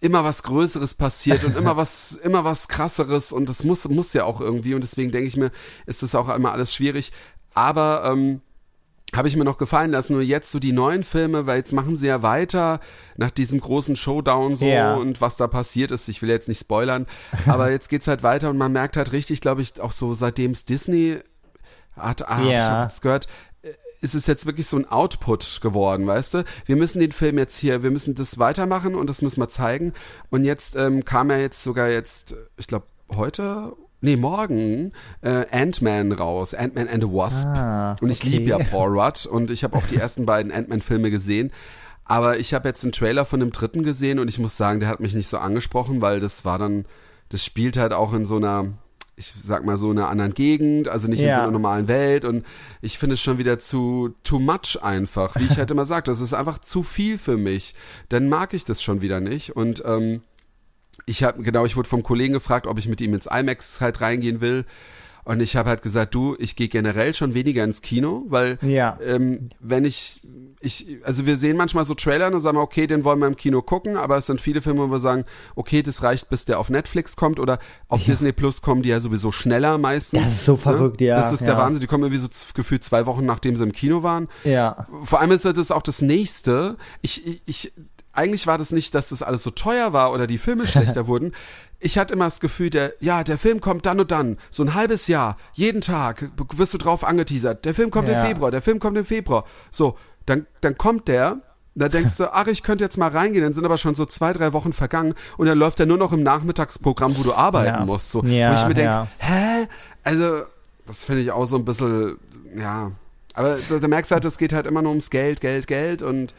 immer was Größeres passiert und immer was, immer was krasseres und das muss, muss ja auch irgendwie und deswegen denke ich mir, ist das auch immer alles schwierig. Aber, ähm, habe ich mir noch gefallen lassen. Nur jetzt so die neuen Filme, weil jetzt machen sie ja weiter nach diesem großen Showdown so Ja. und was da passiert ist. Ich will jetzt nicht spoilern, aber jetzt geht's halt weiter und man merkt halt richtig, glaube ich, auch so seitdem es Disney hat, ah, Ja. ich habe gehört, ist es jetzt wirklich so ein Output geworden, weißt du? Wir müssen den Film jetzt hier, wir müssen das weitermachen und das müssen wir zeigen. Und jetzt ähm, kam ja jetzt sogar jetzt, ich glaube heute, nee morgen, äh, Ant-Man raus, Ant-Man and the Wasp. Ah, und ich okay. liebe ja Paul Rudd und ich habe auch die ersten beiden Ant-Man-Filme gesehen. Aber ich habe jetzt einen Trailer von dem dritten gesehen und ich muss sagen, der hat mich nicht so angesprochen, weil das war dann, das spielt halt auch in so einer, ich sag mal so einer anderen Gegend, also nicht in Ja. so einer normalen Welt und ich finde es schon wieder zu too much einfach, wie ich halt immer sage, das ist einfach zu viel für mich. Dann mag ich das schon wieder nicht und ähm, ich habe genau, ich wurde vom Kollegen gefragt, ob ich mit ihm ins IMAX halt reingehen will. Und ich habe halt gesagt, du, ich gehe generell schon weniger ins Kino, weil Ja. ähm, wenn ich, ich, also wir sehen manchmal so Trailer und sagen wir, okay, den wollen wir im Kino gucken, aber es sind viele Filme, wo wir sagen, okay, das reicht, bis der auf Netflix kommt oder auf Disney Plus kommen die ja sowieso schneller meistens. Das ist so verrückt, ja, Das ist der ja. Wahnsinn, die kommen irgendwie so gefühlt zwei Wochen, nachdem sie im Kino waren. Ja. Vor allem ist das auch das nächste. Ich, ich, ich, eigentlich war das nicht, dass das alles so teuer war oder die Filme schlechter wurden. Ich hatte immer das Gefühl, der, ja, der Film kommt dann und dann, so ein halbes Jahr, jeden Tag wirst du drauf angeteasert. Der Film kommt Ja. im Februar, der Film kommt im Februar. So, dann, dann kommt der, da denkst du, ach, ich könnte jetzt mal reingehen, dann sind aber schon so zwei, drei Wochen vergangen und dann läuft er nur noch im Nachmittagsprogramm, wo du arbeiten Ja. musst. So, Ja, wo ich mir denke, ja. hä? Also, das finde ich auch so ein bisschen, ja. Aber da, da merkst du halt, es geht halt immer nur ums Geld, Geld, Geld und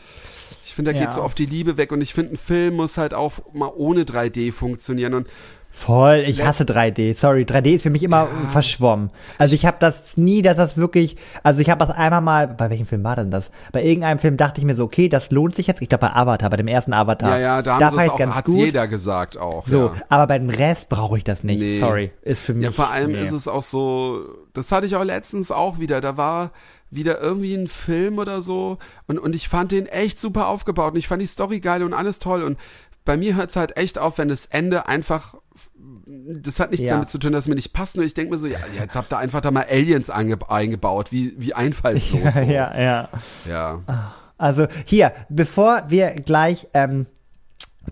ich finde, da Ja. geht so oft die Liebe weg und ich finde, ein Film muss halt auch mal ohne 3D funktionieren und Voll, ich hasse 3D. Sorry, 3D ist für mich immer verschwommen. Also ich habe das nie, dass das wirklich, also ich habe das einmal mal, bei welchem Film war denn das? Bei irgendeinem Film dachte ich mir so, okay, das lohnt sich jetzt. Ich glaube bei Avatar, bei dem ersten Avatar. ja, ja, da haben sie auch, ganz hat's gut. jeder gesagt auch. So, ja. aber bei dem Rest brauche ich das nicht. Nee. Sorry, ist für mich. Ja, vor allem nee. ist es auch so, das hatte ich auch letztens auch wieder, da war wieder irgendwie ein Film oder so und, und ich fand den echt super aufgebaut und ich fand die Story geil und alles toll und bei mir hört es halt echt auf, wenn das Ende einfach, das hat nichts Ja. damit zu tun, dass es mir nicht passt, nur ich denke mir so, ja, jetzt habt ihr einfach da mal Aliens einge eingebaut, wie, wie einfallslos. ja, so. ja, ja. ja. Also hier, bevor wir gleich ähm,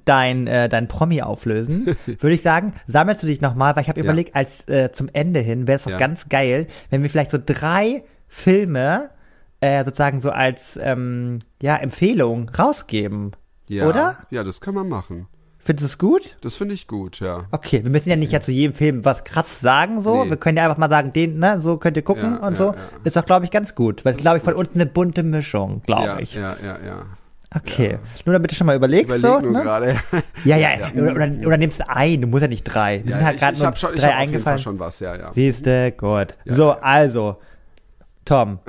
dein, äh, dein Promi auflösen, würde ich sagen, sammelst du dich nochmal, weil ich habe Ja. überlegt, als äh, zum Ende hin wäre es doch ganz geil, wenn wir vielleicht so drei Filme äh, sozusagen so als ähm, ja, Empfehlung rausgeben. ja. Oder? Ja, das kann man machen. Findest du es gut? Das finde ich gut, ja. Okay, wir müssen ja nicht ja zu jedem Film was krass sagen, so. Nee. Wir können ja einfach mal sagen, den, ne, so könnt ihr gucken Ja, und ja, so. ja. Ist doch, glaube ich, ganz gut. Weil es, glaube ich, von uns eine bunte Mischung, glaube ich. ja, ja, ja. Okay. Nur damit du schon mal überlegst, Überleg so. nur Ne? gerade. Ja, ja, Ja. Oder, oder, oder nimmst du ein, du musst ja nicht drei. Wir sind halt ich gerade ich nur habe schon, ich drei hab auf jeden Fall eingefallen. schon was, ja, ja. Siehste, gut. So, also, Tom,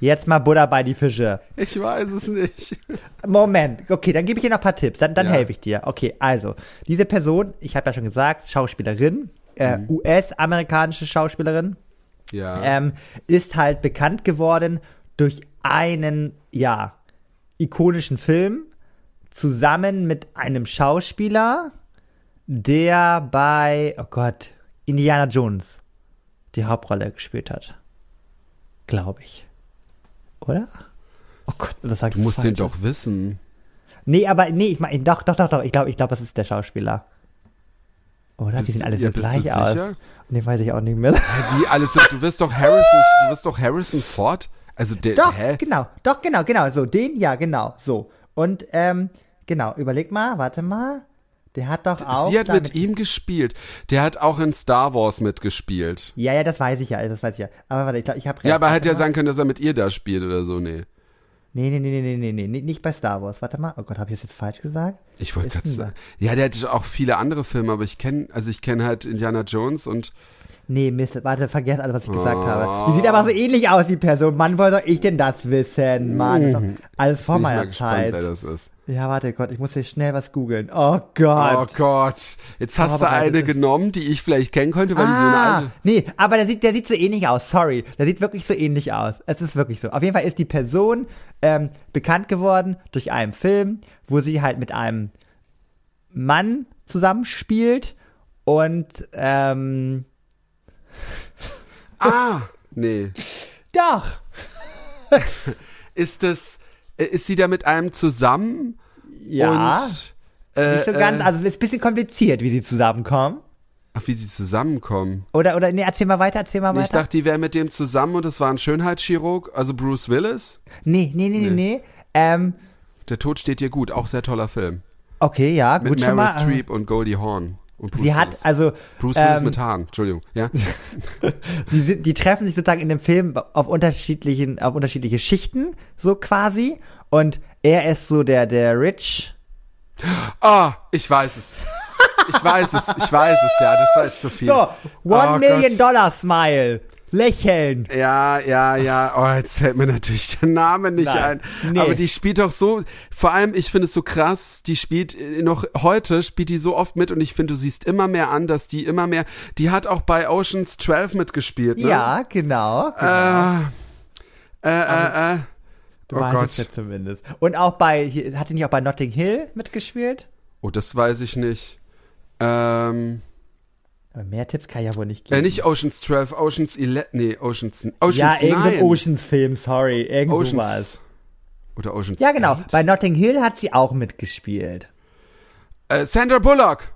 jetzt mal Butter bei die Fische. Ich weiß es nicht. Moment, okay, dann gebe ich dir noch ein paar Tipps, dann, dann Ja. helfe ich dir. Okay, also, diese Person, ich habe ja schon gesagt, Schauspielerin, äh, Mhm. US-amerikanische Schauspielerin, Ja. ähm, ist halt bekannt geworden durch einen ja, ikonischen Film zusammen mit einem Schauspieler, der bei, oh Gott, Indiana Jones die Hauptrolle gespielt hat. Glaube ich. Oder? Oh Gott, das sagt Du musst den doch wissen. Nee, aber nee, ich meine, doch, doch, doch, doch. Ich glaube, ich glaube, das ist der Schauspieler. Oder? Bist die sehen alle ja, so du gleich aus. sicher? Nee, weiß ich auch nicht mehr. Wie alles ist, du wirst doch Harrison, du wirst doch Harrison Ford. Also der, Doch, hä? genau, doch, genau, genau, so, den, ja, genau, so. Und, ähm, genau, überleg mal, warte mal, der hat doch auch. Sie hat mit ihm gespielt. Der hat auch in Star Wars mitgespielt. Ja, ja, das weiß ich ja, das weiß ich ja. Aber warte, ich glaube, ich habe. Ja, aber Warte hätte ja sagen können, dass er mit ihr da spielt oder so. Nee. Nee, nee, nee, nee, nee, nee, nee, nicht bei Star Wars. Warte mal, oh Gott, habe ich das jetzt falsch gesagt? Ich wollte gerade sagen. Ja, der hat auch viele andere Filme, aber ich kenne, also ich kenne halt Indiana Jones und Nee, Mist, warte, vergesst alles, was ich gesagt Oh. habe. Die sieht aber so ähnlich aus, die Person. Mann, woher soll ich denn das wissen? Mann, das ist doch alles vor meiner gespannt, Zeit. das ist. Ja, warte, Gott, ich muss hier schnell was googeln. Oh Gott. Oh Gott. Jetzt hast du Vorbereitet eine genommen, die ich vielleicht kennen könnte, weil die so eine Ah, alte. nee, aber der sieht, der sieht so ähnlich aus, sorry. Der sieht wirklich so ähnlich aus. Es ist wirklich so. Auf jeden Fall ist die Person ähm, bekannt geworden durch einen Film, wo sie halt mit einem Mann zusammenspielt und ähm, Ah, nee. doch. Ist das, äh, ist sie da mit einem zusammen? Ja. Und, äh, nicht so ganz, äh, also es ist ein bisschen kompliziert, wie sie zusammenkommen. ach, wie sie zusammenkommen. Oder, oder, nee, erzähl mal weiter, erzähl mal Nee, ich weiter. dachte, die wäre mit dem zusammen und es war ein Schönheitschirurg, also Bruce Willis. nee, nee, nee, nee, nee. Ähm, Der Tod steht dir gut, auch sehr toller Film. okay, ja, Mit gut schon Meryl mal. Streep und Goldie Hawn. Und Bruce Sie hat, Willis. also, Bruce Willis ähm, mit Haaren, Entschuldigung. Ja? die, sind, die treffen sich sozusagen in dem Film auf unterschiedlichen, auf unterschiedliche Schichten, so quasi. Und er ist so der, der Rich. Ah, ich weiß es. Ich weiß es, ich weiß es, ja, das war jetzt zu viel. So, One Oh Million Gott. Dollar Smile. Lächeln. Ja, ja, ja. Oh, jetzt fällt mir natürlich der Name nicht Nein. ein. Nee. Aber die spielt doch so, vor allem, ich finde es so krass, die spielt äh, noch heute, spielt die so oft mit und ich finde, du siehst immer mehr an, dass die immer mehr, die hat auch bei Oceans 12 mitgespielt, ne? Ja, genau. Äh, äh, äh, äh. du oh Gott. ja zumindest. Und auch bei, hat sie nicht auch bei Notting Hill mitgespielt? Oh, das weiß ich nicht. Ähm, Aber mehr Tipps kann ich ja wohl nicht geben. äh, nicht Oceans 12, Oceans 11, nee, Oceans, Oceans ja, irgendein 9. Oceans-Film, sorry. Irgendwo. Oceans. Oder Oceans Ja, genau. 8. Bei Notting Hill hat sie auch mitgespielt. Äh, Sandra Bullock.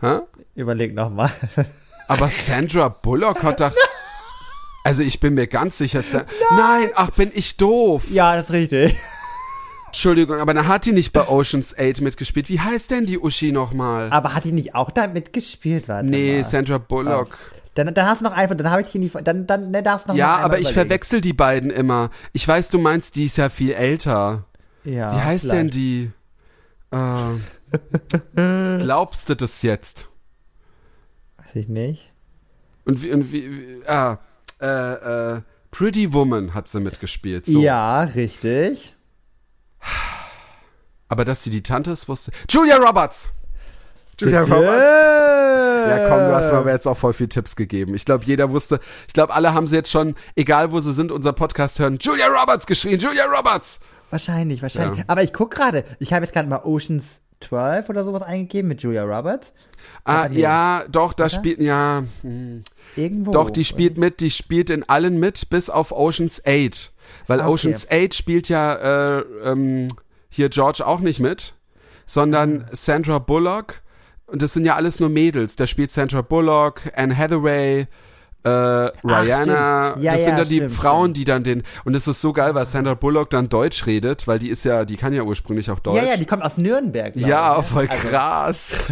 Hä? Überleg nochmal. Aber Sandra Bullock hat doch. Also ich bin mir ganz sicher. Sa Nein. ach, bin ich doof. ja, das ist richtig. Entschuldigung, aber dann hat die nicht bei Oceans 8 mitgespielt. Wie heißt denn die Uschi nochmal? Aber hat die nicht auch da mitgespielt? Warte Nee, mal. Sandra Bullock. Dann, dann hast du noch einfach, dann habe ich hier nie, dann, dann ne, darfst du noch Ja, aber ich überlegen. verwechsel die beiden immer. Ich weiß, du meinst, die ist ja viel älter. Ja, Wie heißt denn vielleicht. die? Äh, glaubst du das jetzt? Weiß ich nicht. Und wie, und wie, wie ah, äh, äh, Pretty Woman hat sie mitgespielt. So. Ja, richtig. Aber dass sie die Tante ist, wusste. Julia Roberts! Julia Bitte? Roberts! Ja, komm, du hast mir aber jetzt auch voll viel Tipps gegeben. Ich glaube, jeder wusste, ich glaube, alle haben sie jetzt schon, egal wo sie sind, unser Podcast hören, Julia Roberts geschrien, Julia Roberts! Wahrscheinlich, wahrscheinlich. Ja. Aber ich guck gerade, ich habe jetzt gerade mal Oceans 12 oder sowas eingegeben mit Julia Roberts. Ah, die- ja, doch, da spielt, ja, hm. Irgendwo. doch, die spielt mit, die spielt in allen mit, bis auf Oceans 8. Weil okay. Oceans 8 spielt ja, äh, ähm, hier George auch nicht mit, sondern Ah. Sandra Bullock. Und das sind ja alles nur Mädels. Da spielt Sandra Bullock, Anne Hathaway, äh, Rihanna. stimmt. Ja, das sind ja, dann die Frauen, die dann den. Und es ist so geil, weil Sandra Bullock dann Deutsch redet, weil die ist ja, die kann ja ursprünglich auch Deutsch. Ja, ja, die kommt aus Nürnberg. Ja, ich, ne? voll Also, krass.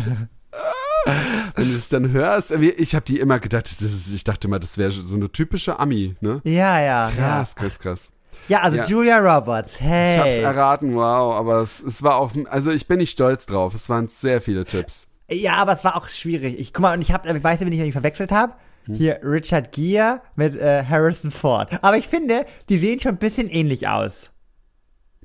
Wenn du es dann hörst, ich habe die immer gedacht, ist, ich dachte mal, das wäre so eine typische Ami, ne? Ja, ja. Krass, krass, krass. Ja, also Ja. Julia Roberts, Ich hab's hey. erraten, wow, aber es, es war auch, also ich bin nicht stolz drauf, es waren sehr viele Tipps. Ja, aber es war auch schwierig. Ich guck mal, und ich habe, ich weiß nicht, wenn ich mich verwechselt habe. Hm. Hier Richard Gere mit äh, Harrison Ford. Aber ich finde, die sehen schon ein bisschen ähnlich aus.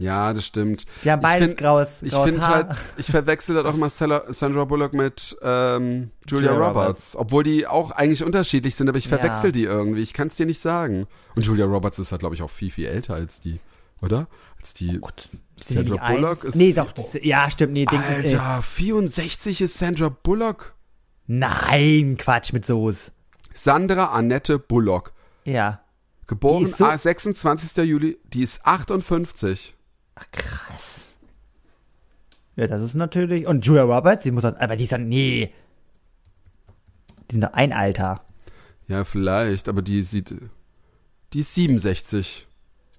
Ja, das stimmt. Die haben Ich beides find- graues, Ich graues finde Haar. halt, ich verwechsel halt auch mal Sandra, Bullock mit ähm, Julia, Julia Roberts. Roberts. Obwohl die auch eigentlich unterschiedlich sind, aber ich Ja. verwechsel die irgendwie. Ich kann es dir nicht sagen. Und Julia Roberts ist halt, glaube ich, auch viel, viel älter als die, oder? Als die die Sandra eins? Bullock ist. Nee, doch. die- Ja, stimmt. Nee, Ding, äh, Alter, 64 ist Sandra Bullock. nein, Quatsch mit Soße. Sandra Annette Bullock. Ja. Geboren Die ist so- ah, 26. Juli, die ist 58. Ach, krass. Ja, das ist natürlich. Und Julia Roberts, die muss dann. Aber die ist dann. Nee. Die sind doch ein Alter. Ja, vielleicht, aber die sieht. Die ist 67.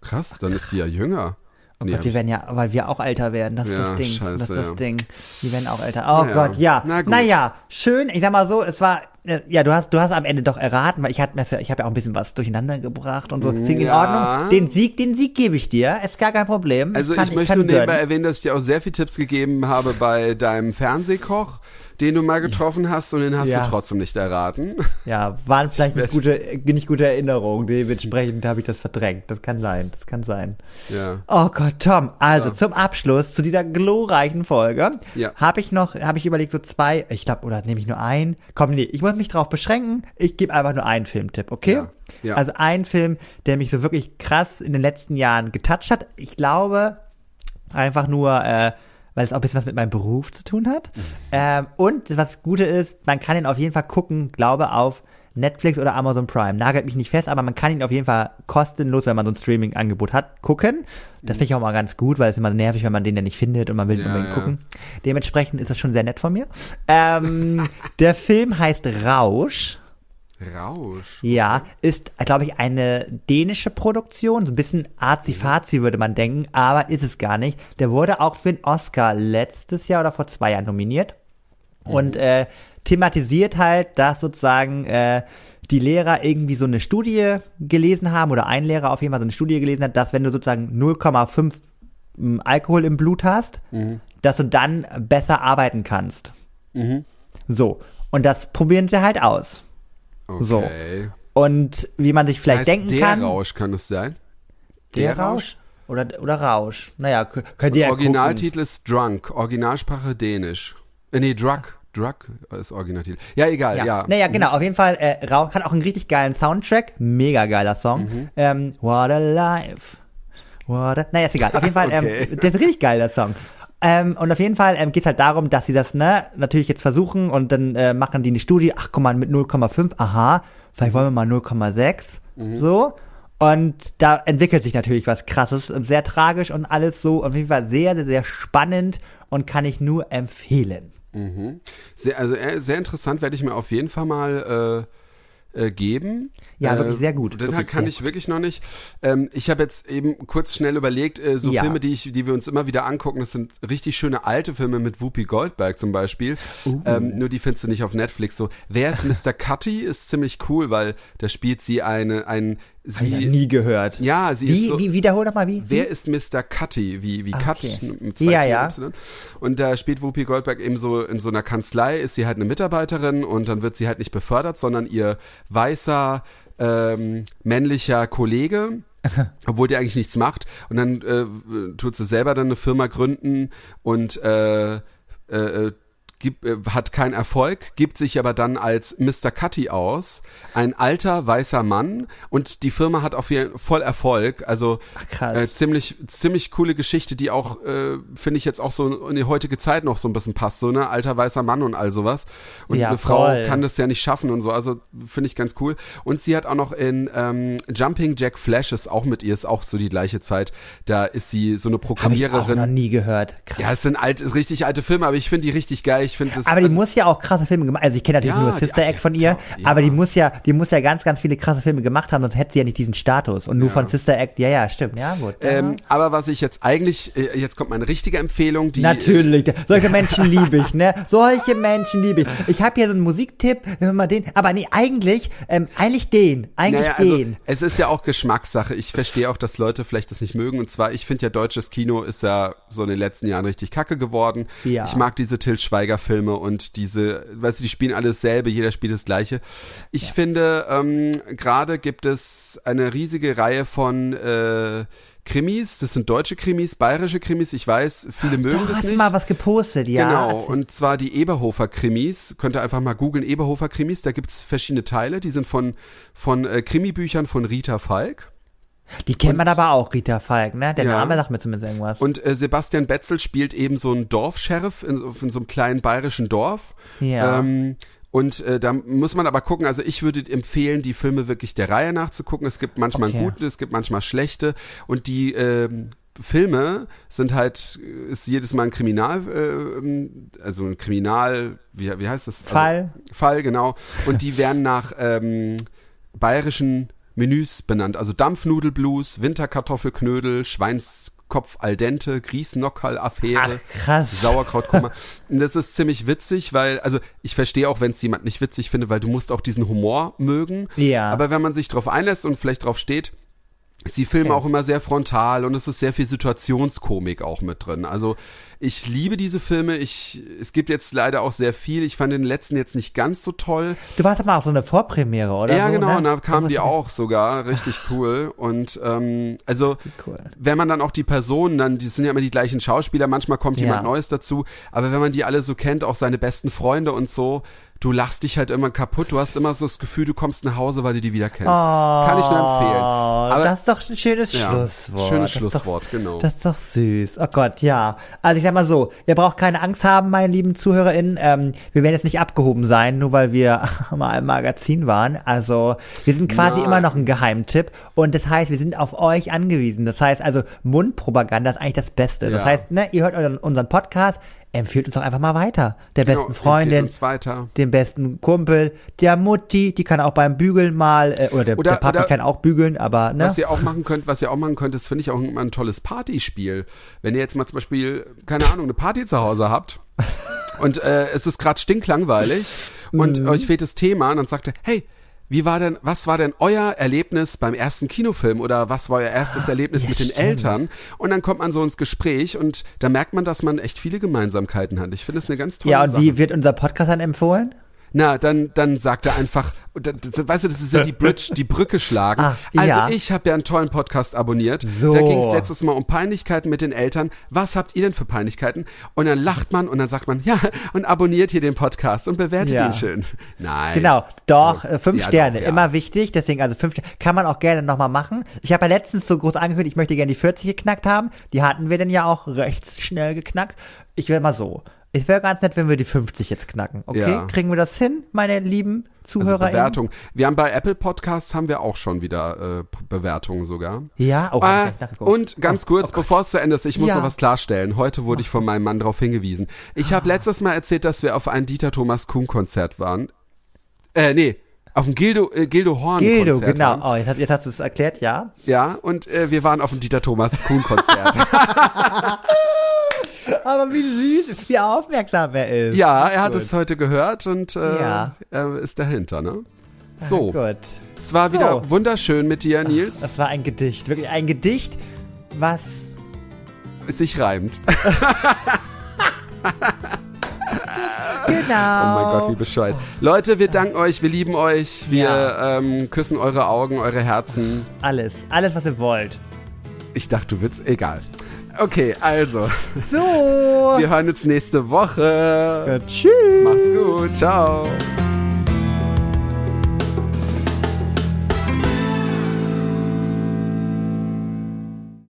Krass, dann ist die ja jünger. Oh Nee, Gott, wir werden ja, weil wir auch älter werden. Das ist Ja, das Ding. scheiße, das ist das ja. Ding. Wir werden auch älter. Oh Naja, Gott, ja. na naja, schön. Ich sag mal so, es war, ja, du hast, du hast am Ende doch erraten, weil ich hatte, ich habe ja auch ein bisschen was durcheinander gebracht und so. Deswegen in Ja. Ordnung. Den Sieg, den Sieg gebe ich dir. Ist gar kein Problem. Also kann, ich möchte kann nur nebenbei erwähnen, dass ich dir auch sehr viele Tipps gegeben habe bei deinem Fernsehkoch, den du mal getroffen hast und den hast Ja. du trotzdem nicht erraten. Ja, waren vielleicht nicht gute, nicht gute Erinnerungen. Dementsprechend habe ich das verdrängt. Das kann sein. Das kann sein. Ja. Oh Gott, Tom. Also zum Abschluss zu dieser glorreichen Folge Ja. habe ich noch, habe ich überlegt so zwei. Ich glaube, oder nehme ich nur einen? Komm, nee, ich muss mich drauf beschränken. Ich gebe einfach nur einen Filmtipp, okay? Ja. Ja. Also ein Film, der mich so wirklich krass in den letzten Jahren getoucht hat. Ich glaube einfach nur, äh, weil es auch ein bisschen was mit meinem Beruf zu tun hat. Ähm, und was Gute ist, man kann ihn auf jeden Fall gucken, glaube auf Netflix oder Amazon Prime. Nagelt mich nicht fest, aber man kann ihn auf jeden Fall kostenlos, wenn man so ein Streaming-Angebot hat, gucken. Das finde ich auch mal ganz gut, weil es ist immer nervig, wenn man den ja nicht findet und man will Ja, unbedingt ja. gucken. Dementsprechend ist das schon sehr nett von mir. Ähm, der Film heißt Rausch. Rausch. Ja, ist, glaube ich, eine dänische Produktion. So ein bisschen arzi-fazi würde man denken, aber ist es gar nicht. Der wurde auch für den Oscar letztes Jahr oder vor zwei Jahren nominiert. Und äh, thematisiert halt, dass sozusagen äh, die Lehrer irgendwie so eine Studie gelesen haben, oder ein Lehrer auf jeden Fall so eine Studie gelesen hat, dass wenn du sozusagen 0,5 m, Alkohol im Blut hast, dass du dann besser arbeiten kannst. Mhm. So. Und das probieren sie halt aus. So. Okay. Und wie man sich vielleicht heißt denken der kann. Rausch kann es sein? Der Rausch? Oder, oder Rausch. Naja, könnt ihr ja gucken. Originaltitel ist Drunk, Originalsprache Dänisch. Äh, nee, Drug. Drug ist Originaltitel. Ja, egal, ja. Ja. Naja, genau, auf jeden Fall, äh, Rausch hat auch einen richtig geilen Soundtrack. Mega geiler Song. Mhm. Ähm, What a Life. What a, naja, ist egal. Auf jeden Fall, Okay. ähm, der ist richtig geil, der Song. Ähm, und auf jeden Fall ähm, geht halt darum, dass sie das, ne, natürlich jetzt versuchen und dann äh, machen die eine Studie, ach guck mal, mit 0,5, aha, vielleicht wollen wir mal 0,6, Mhm. so. Und da entwickelt sich natürlich was krasses und sehr tragisch und alles so. Auf jeden Fall sehr, sehr, sehr spannend und kann ich nur empfehlen. Sehr, also äh, sehr interessant, werde ich mir auf jeden Fall mal äh, äh, geben. Ja, äh, wirklich sehr gut. Den kann ich wirklich noch nicht. Ähm, ich habe jetzt eben kurz schnell überlegt, äh, so Ja. Filme, die ich, die wir uns immer wieder angucken, das sind richtig schöne alte Filme mit Whoopi Goldberg zum Beispiel. Uh. Ähm, nur die findest du nicht auf Netflix. So, wer ist Mr. Cutty? Ist ziemlich cool, weil da spielt sie eine, ein, Hab ich sie, nie gehört. ja, sie ist Wie, so, wie, wiederhol doch mal, wie? Wer ist Mr. Cutty? Wie, wie Ah, Cut okay. mit zwei Ja, ja. Und da spielt Whoopi Goldberg eben so in so einer Kanzlei, ist sie halt eine Mitarbeiterin und dann wird sie halt nicht befördert, sondern ihr weißer ähm, männlicher Kollege, obwohl der eigentlich nichts macht. Und dann äh, tut sie selber dann eine Firma gründen und äh, äh, gibt, äh, hat keinen Erfolg, gibt sich aber dann als Mr. Cutty aus, ein alter weißer Mann und die Firma hat auf jeden voll Erfolg, also Ach, äh, ziemlich ziemlich coole Geschichte, die auch äh, finde ich jetzt auch so in die heutige Zeit noch so ein bisschen passt, so ne alter weißer Mann und all sowas und Ja, eine Frau voll. kann das ja nicht schaffen und so, also finde ich ganz cool und sie hat auch noch in ähm, Jumping Jack Flash ist auch mit ihr ist auch so die gleiche Zeit, da ist sie so eine Habe ich auch Programmiererin. noch nie gehört. Krass. Ja, es sind alte, richtig alte Filme, aber ich finde die richtig geil. Ich finde das. aber die also, muss ja auch krasse Filme gemacht. Also ich kenne natürlich Ja, nur Sister Act ja von ihr, ja. aber die muss ja, die muss ja ganz, ganz viele krasse Filme gemacht haben, sonst hätte sie ja nicht diesen Status. Und nur von Sister Act, ja, ja, stimmt, ja gut. Ja. ähm, aber was ich jetzt eigentlich, äh, jetzt kommt meine richtige Empfehlung, die. Natürlich, solche Menschen liebe ich, ne? Solche Menschen liebe ich. Ich habe hier so einen Musiktipp, wenn mal den, aber nee, eigentlich, ähm, eigentlich den, eigentlich Naja, also, den. es ist ja auch Geschmackssache. Ich verstehe auch, dass Leute vielleicht das nicht mögen. Und zwar, ich finde ja, deutsches Kino ist ja so in den letzten Jahren richtig kacke geworden. Ja. Ich mag diese Till Schweiger-Filme und diese, weißt du, die spielen alles selbe, jeder spielt das Gleiche. Ich finde, ähm, gerade gibt es eine riesige Reihe von äh, Krimis, das sind deutsche Krimis, bayerische Krimis, ich weiß, viele mögen Doch, das hast du nicht. mal was gepostet, ja. Genau, und zwar die Eberhofer Krimis. Könnt ihr einfach mal googeln, Eberhofer Krimis. Da gibt's verschiedene Teile. Die sind von, von äh, Krimibüchern von Rita Falk. Die kennt man und- aber auch, Rita Falk, ne? Der Ja. Name sagt mir zumindest irgendwas. Und äh, Sebastian Betzel spielt eben so einen Dorfsheriff in, in so einem kleinen bayerischen Dorf. Ja. Ähm, und äh, da muss man aber gucken, also ich würde empfehlen, die Filme wirklich der Reihe nach zu gucken. Es gibt manchmal Okay. gute, es gibt manchmal schlechte. Und die ähm, Filme sind halt, ist jedes Mal ein Kriminal, äh, also ein Kriminal, wie, wie heißt das? Also, Fall. Fall, genau. Und die werden nach ähm, bayerischen Menüs benannt. Also Dampfnudelblues, Winterkartoffelknödel, Schweinskopf al dente, Grießnockerl-Affäre. Sauerkrautkummer. Das ist ziemlich witzig, weil, also ich verstehe auch, wenn es jemand nicht witzig findet, weil du musst auch diesen Humor mögen. Ja. Aber wenn man sich drauf einlässt und vielleicht drauf steht, ist die Filme Okay. auch immer sehr frontal und es ist sehr viel Situationskomik auch mit drin. Also ich liebe diese Filme. Ich, es gibt jetzt leider auch sehr viel. Ich fand den letzten jetzt nicht ganz so toll. Du warst aber auch so eine Vorpremiere, oder? ja, so, genau, ne? und da kamen die auch sogar. Richtig cool. Und ähm, also Cool. wenn man dann auch die Personen, dann, die sind ja immer die gleichen Schauspieler, manchmal kommt Ja. jemand Neues dazu, aber wenn man die alle so kennt, auch seine besten Freunde und so, du lachst dich halt immer kaputt, du hast immer so das Gefühl, du kommst nach Hause, weil du die wieder kennst. Kann ich nur empfehlen. Aber das ist doch ein schönes ja, Schlusswort. schönes Das Schlusswort, doch, genau. Das ist doch süß. Oh Gott, ja. Also ich sag mal so, ihr braucht keine Angst haben, meine lieben ZuhörerInnen. Ähm, wir werden jetzt nicht abgehoben sein, nur weil wir mal im Magazin waren. Also wir sind quasi Nein. immer noch ein Geheimtipp. Und das heißt, wir sind auf euch angewiesen. Das heißt also, Mundpropaganda ist eigentlich das Beste. Das Ja. heißt, ne, ihr hört unseren Podcast, empfiehlt uns doch einfach mal weiter. Der besten empfehlt Freundin, dem besten Kumpel, der Mutti, die kann auch beim Bügeln mal, äh, oder der, Oder- der Papa oder- kann auch bügeln, aber ne? Was ihr auch machen könnt, was ihr auch machen könnt, das finde ich auch immer ein tolles Partyspiel. Wenn ihr jetzt mal zum Beispiel, keine Ahnung, eine Party zu Hause habt und äh, es ist gerade stinklangweilig und Mhm. euch fehlt das Thema und dann sagt ihr, hey, wie war denn, was war denn euer Erlebnis beim ersten Kinofilm oder was war euer erstes Erlebnis ja, mit den stimmt. Eltern? Und dann kommt man so ins Gespräch und da merkt man, dass man echt viele Gemeinsamkeiten hat. Ich finde es eine ganz tolle ja, und Sache. wie wird unser Podcast dann empfohlen? Na, dann, dann sagt er einfach, weißt du, das ist ja die Bridge, die Brücke schlagen. Ah, also ja. ich habe ja einen tollen Podcast abonniert. So. Da ging es letztes Mal um Peinlichkeiten mit den Eltern. Was habt ihr denn für Peinlichkeiten? Und dann lacht man und dann sagt man, ja, und abonniert hier den Podcast und bewertet Ja. ihn schön. Nein. Genau, doch, äh, fünf Ja, Sterne, doch, immer wichtig, deswegen also fünf Sterne, kann man auch gerne nochmal machen. Ich habe ja letztens so groß angekündigt, ich möchte gerne die 40 geknackt haben, die hatten wir dann ja auch recht schnell geknackt. Ich wäre mal so, es wäre ganz nett, wenn wir die 50 jetzt knacken, okay? Ja. Kriegen wir das hin, meine lieben Also Zuhörer? Bewertung. Wir haben bei Apple Podcasts haben wir auch schon wieder äh, Bewertungen sogar. Ja, ich Äh, nachgeguckt. und ganz Oh, kurz, oh bevor es zu Ende ist, ich muss Ja. noch was klarstellen. Heute wurde ich von meinem Mann darauf hingewiesen. Ich habe letztes Mal erzählt, dass wir auf ein Dieter Thomas Kuhn Konzert waren. Äh, nee, auf ein Gildo, äh, Gildo Horn Gildo, Konzert genau. waren. Oh, jetzt, hast- jetzt hast du es erklärt, ja. Ja, und äh, wir waren auf ein Dieter Thomas Kuhn Konzert. Aber wie süß, wie aufmerksam er ist. ja, er hat Gut. es heute gehört und äh, Ja. er ist dahinter, ne? So, Gut. es war So. wieder wunderschön mit dir, Nils. Das war ein Gedicht, wirklich ein Gedicht, was sich reimt. genau. Oh mein Gott, wie bescheuert. Leute, wir danken euch, wir lieben euch, wir Ja. ähm, küssen eure Augen, eure Herzen. Alles, alles, was ihr wollt. Ich dachte, du willst, egal. Okay, also, So. wir hören uns nächste Woche. Tschüss. Macht's gut, ciao.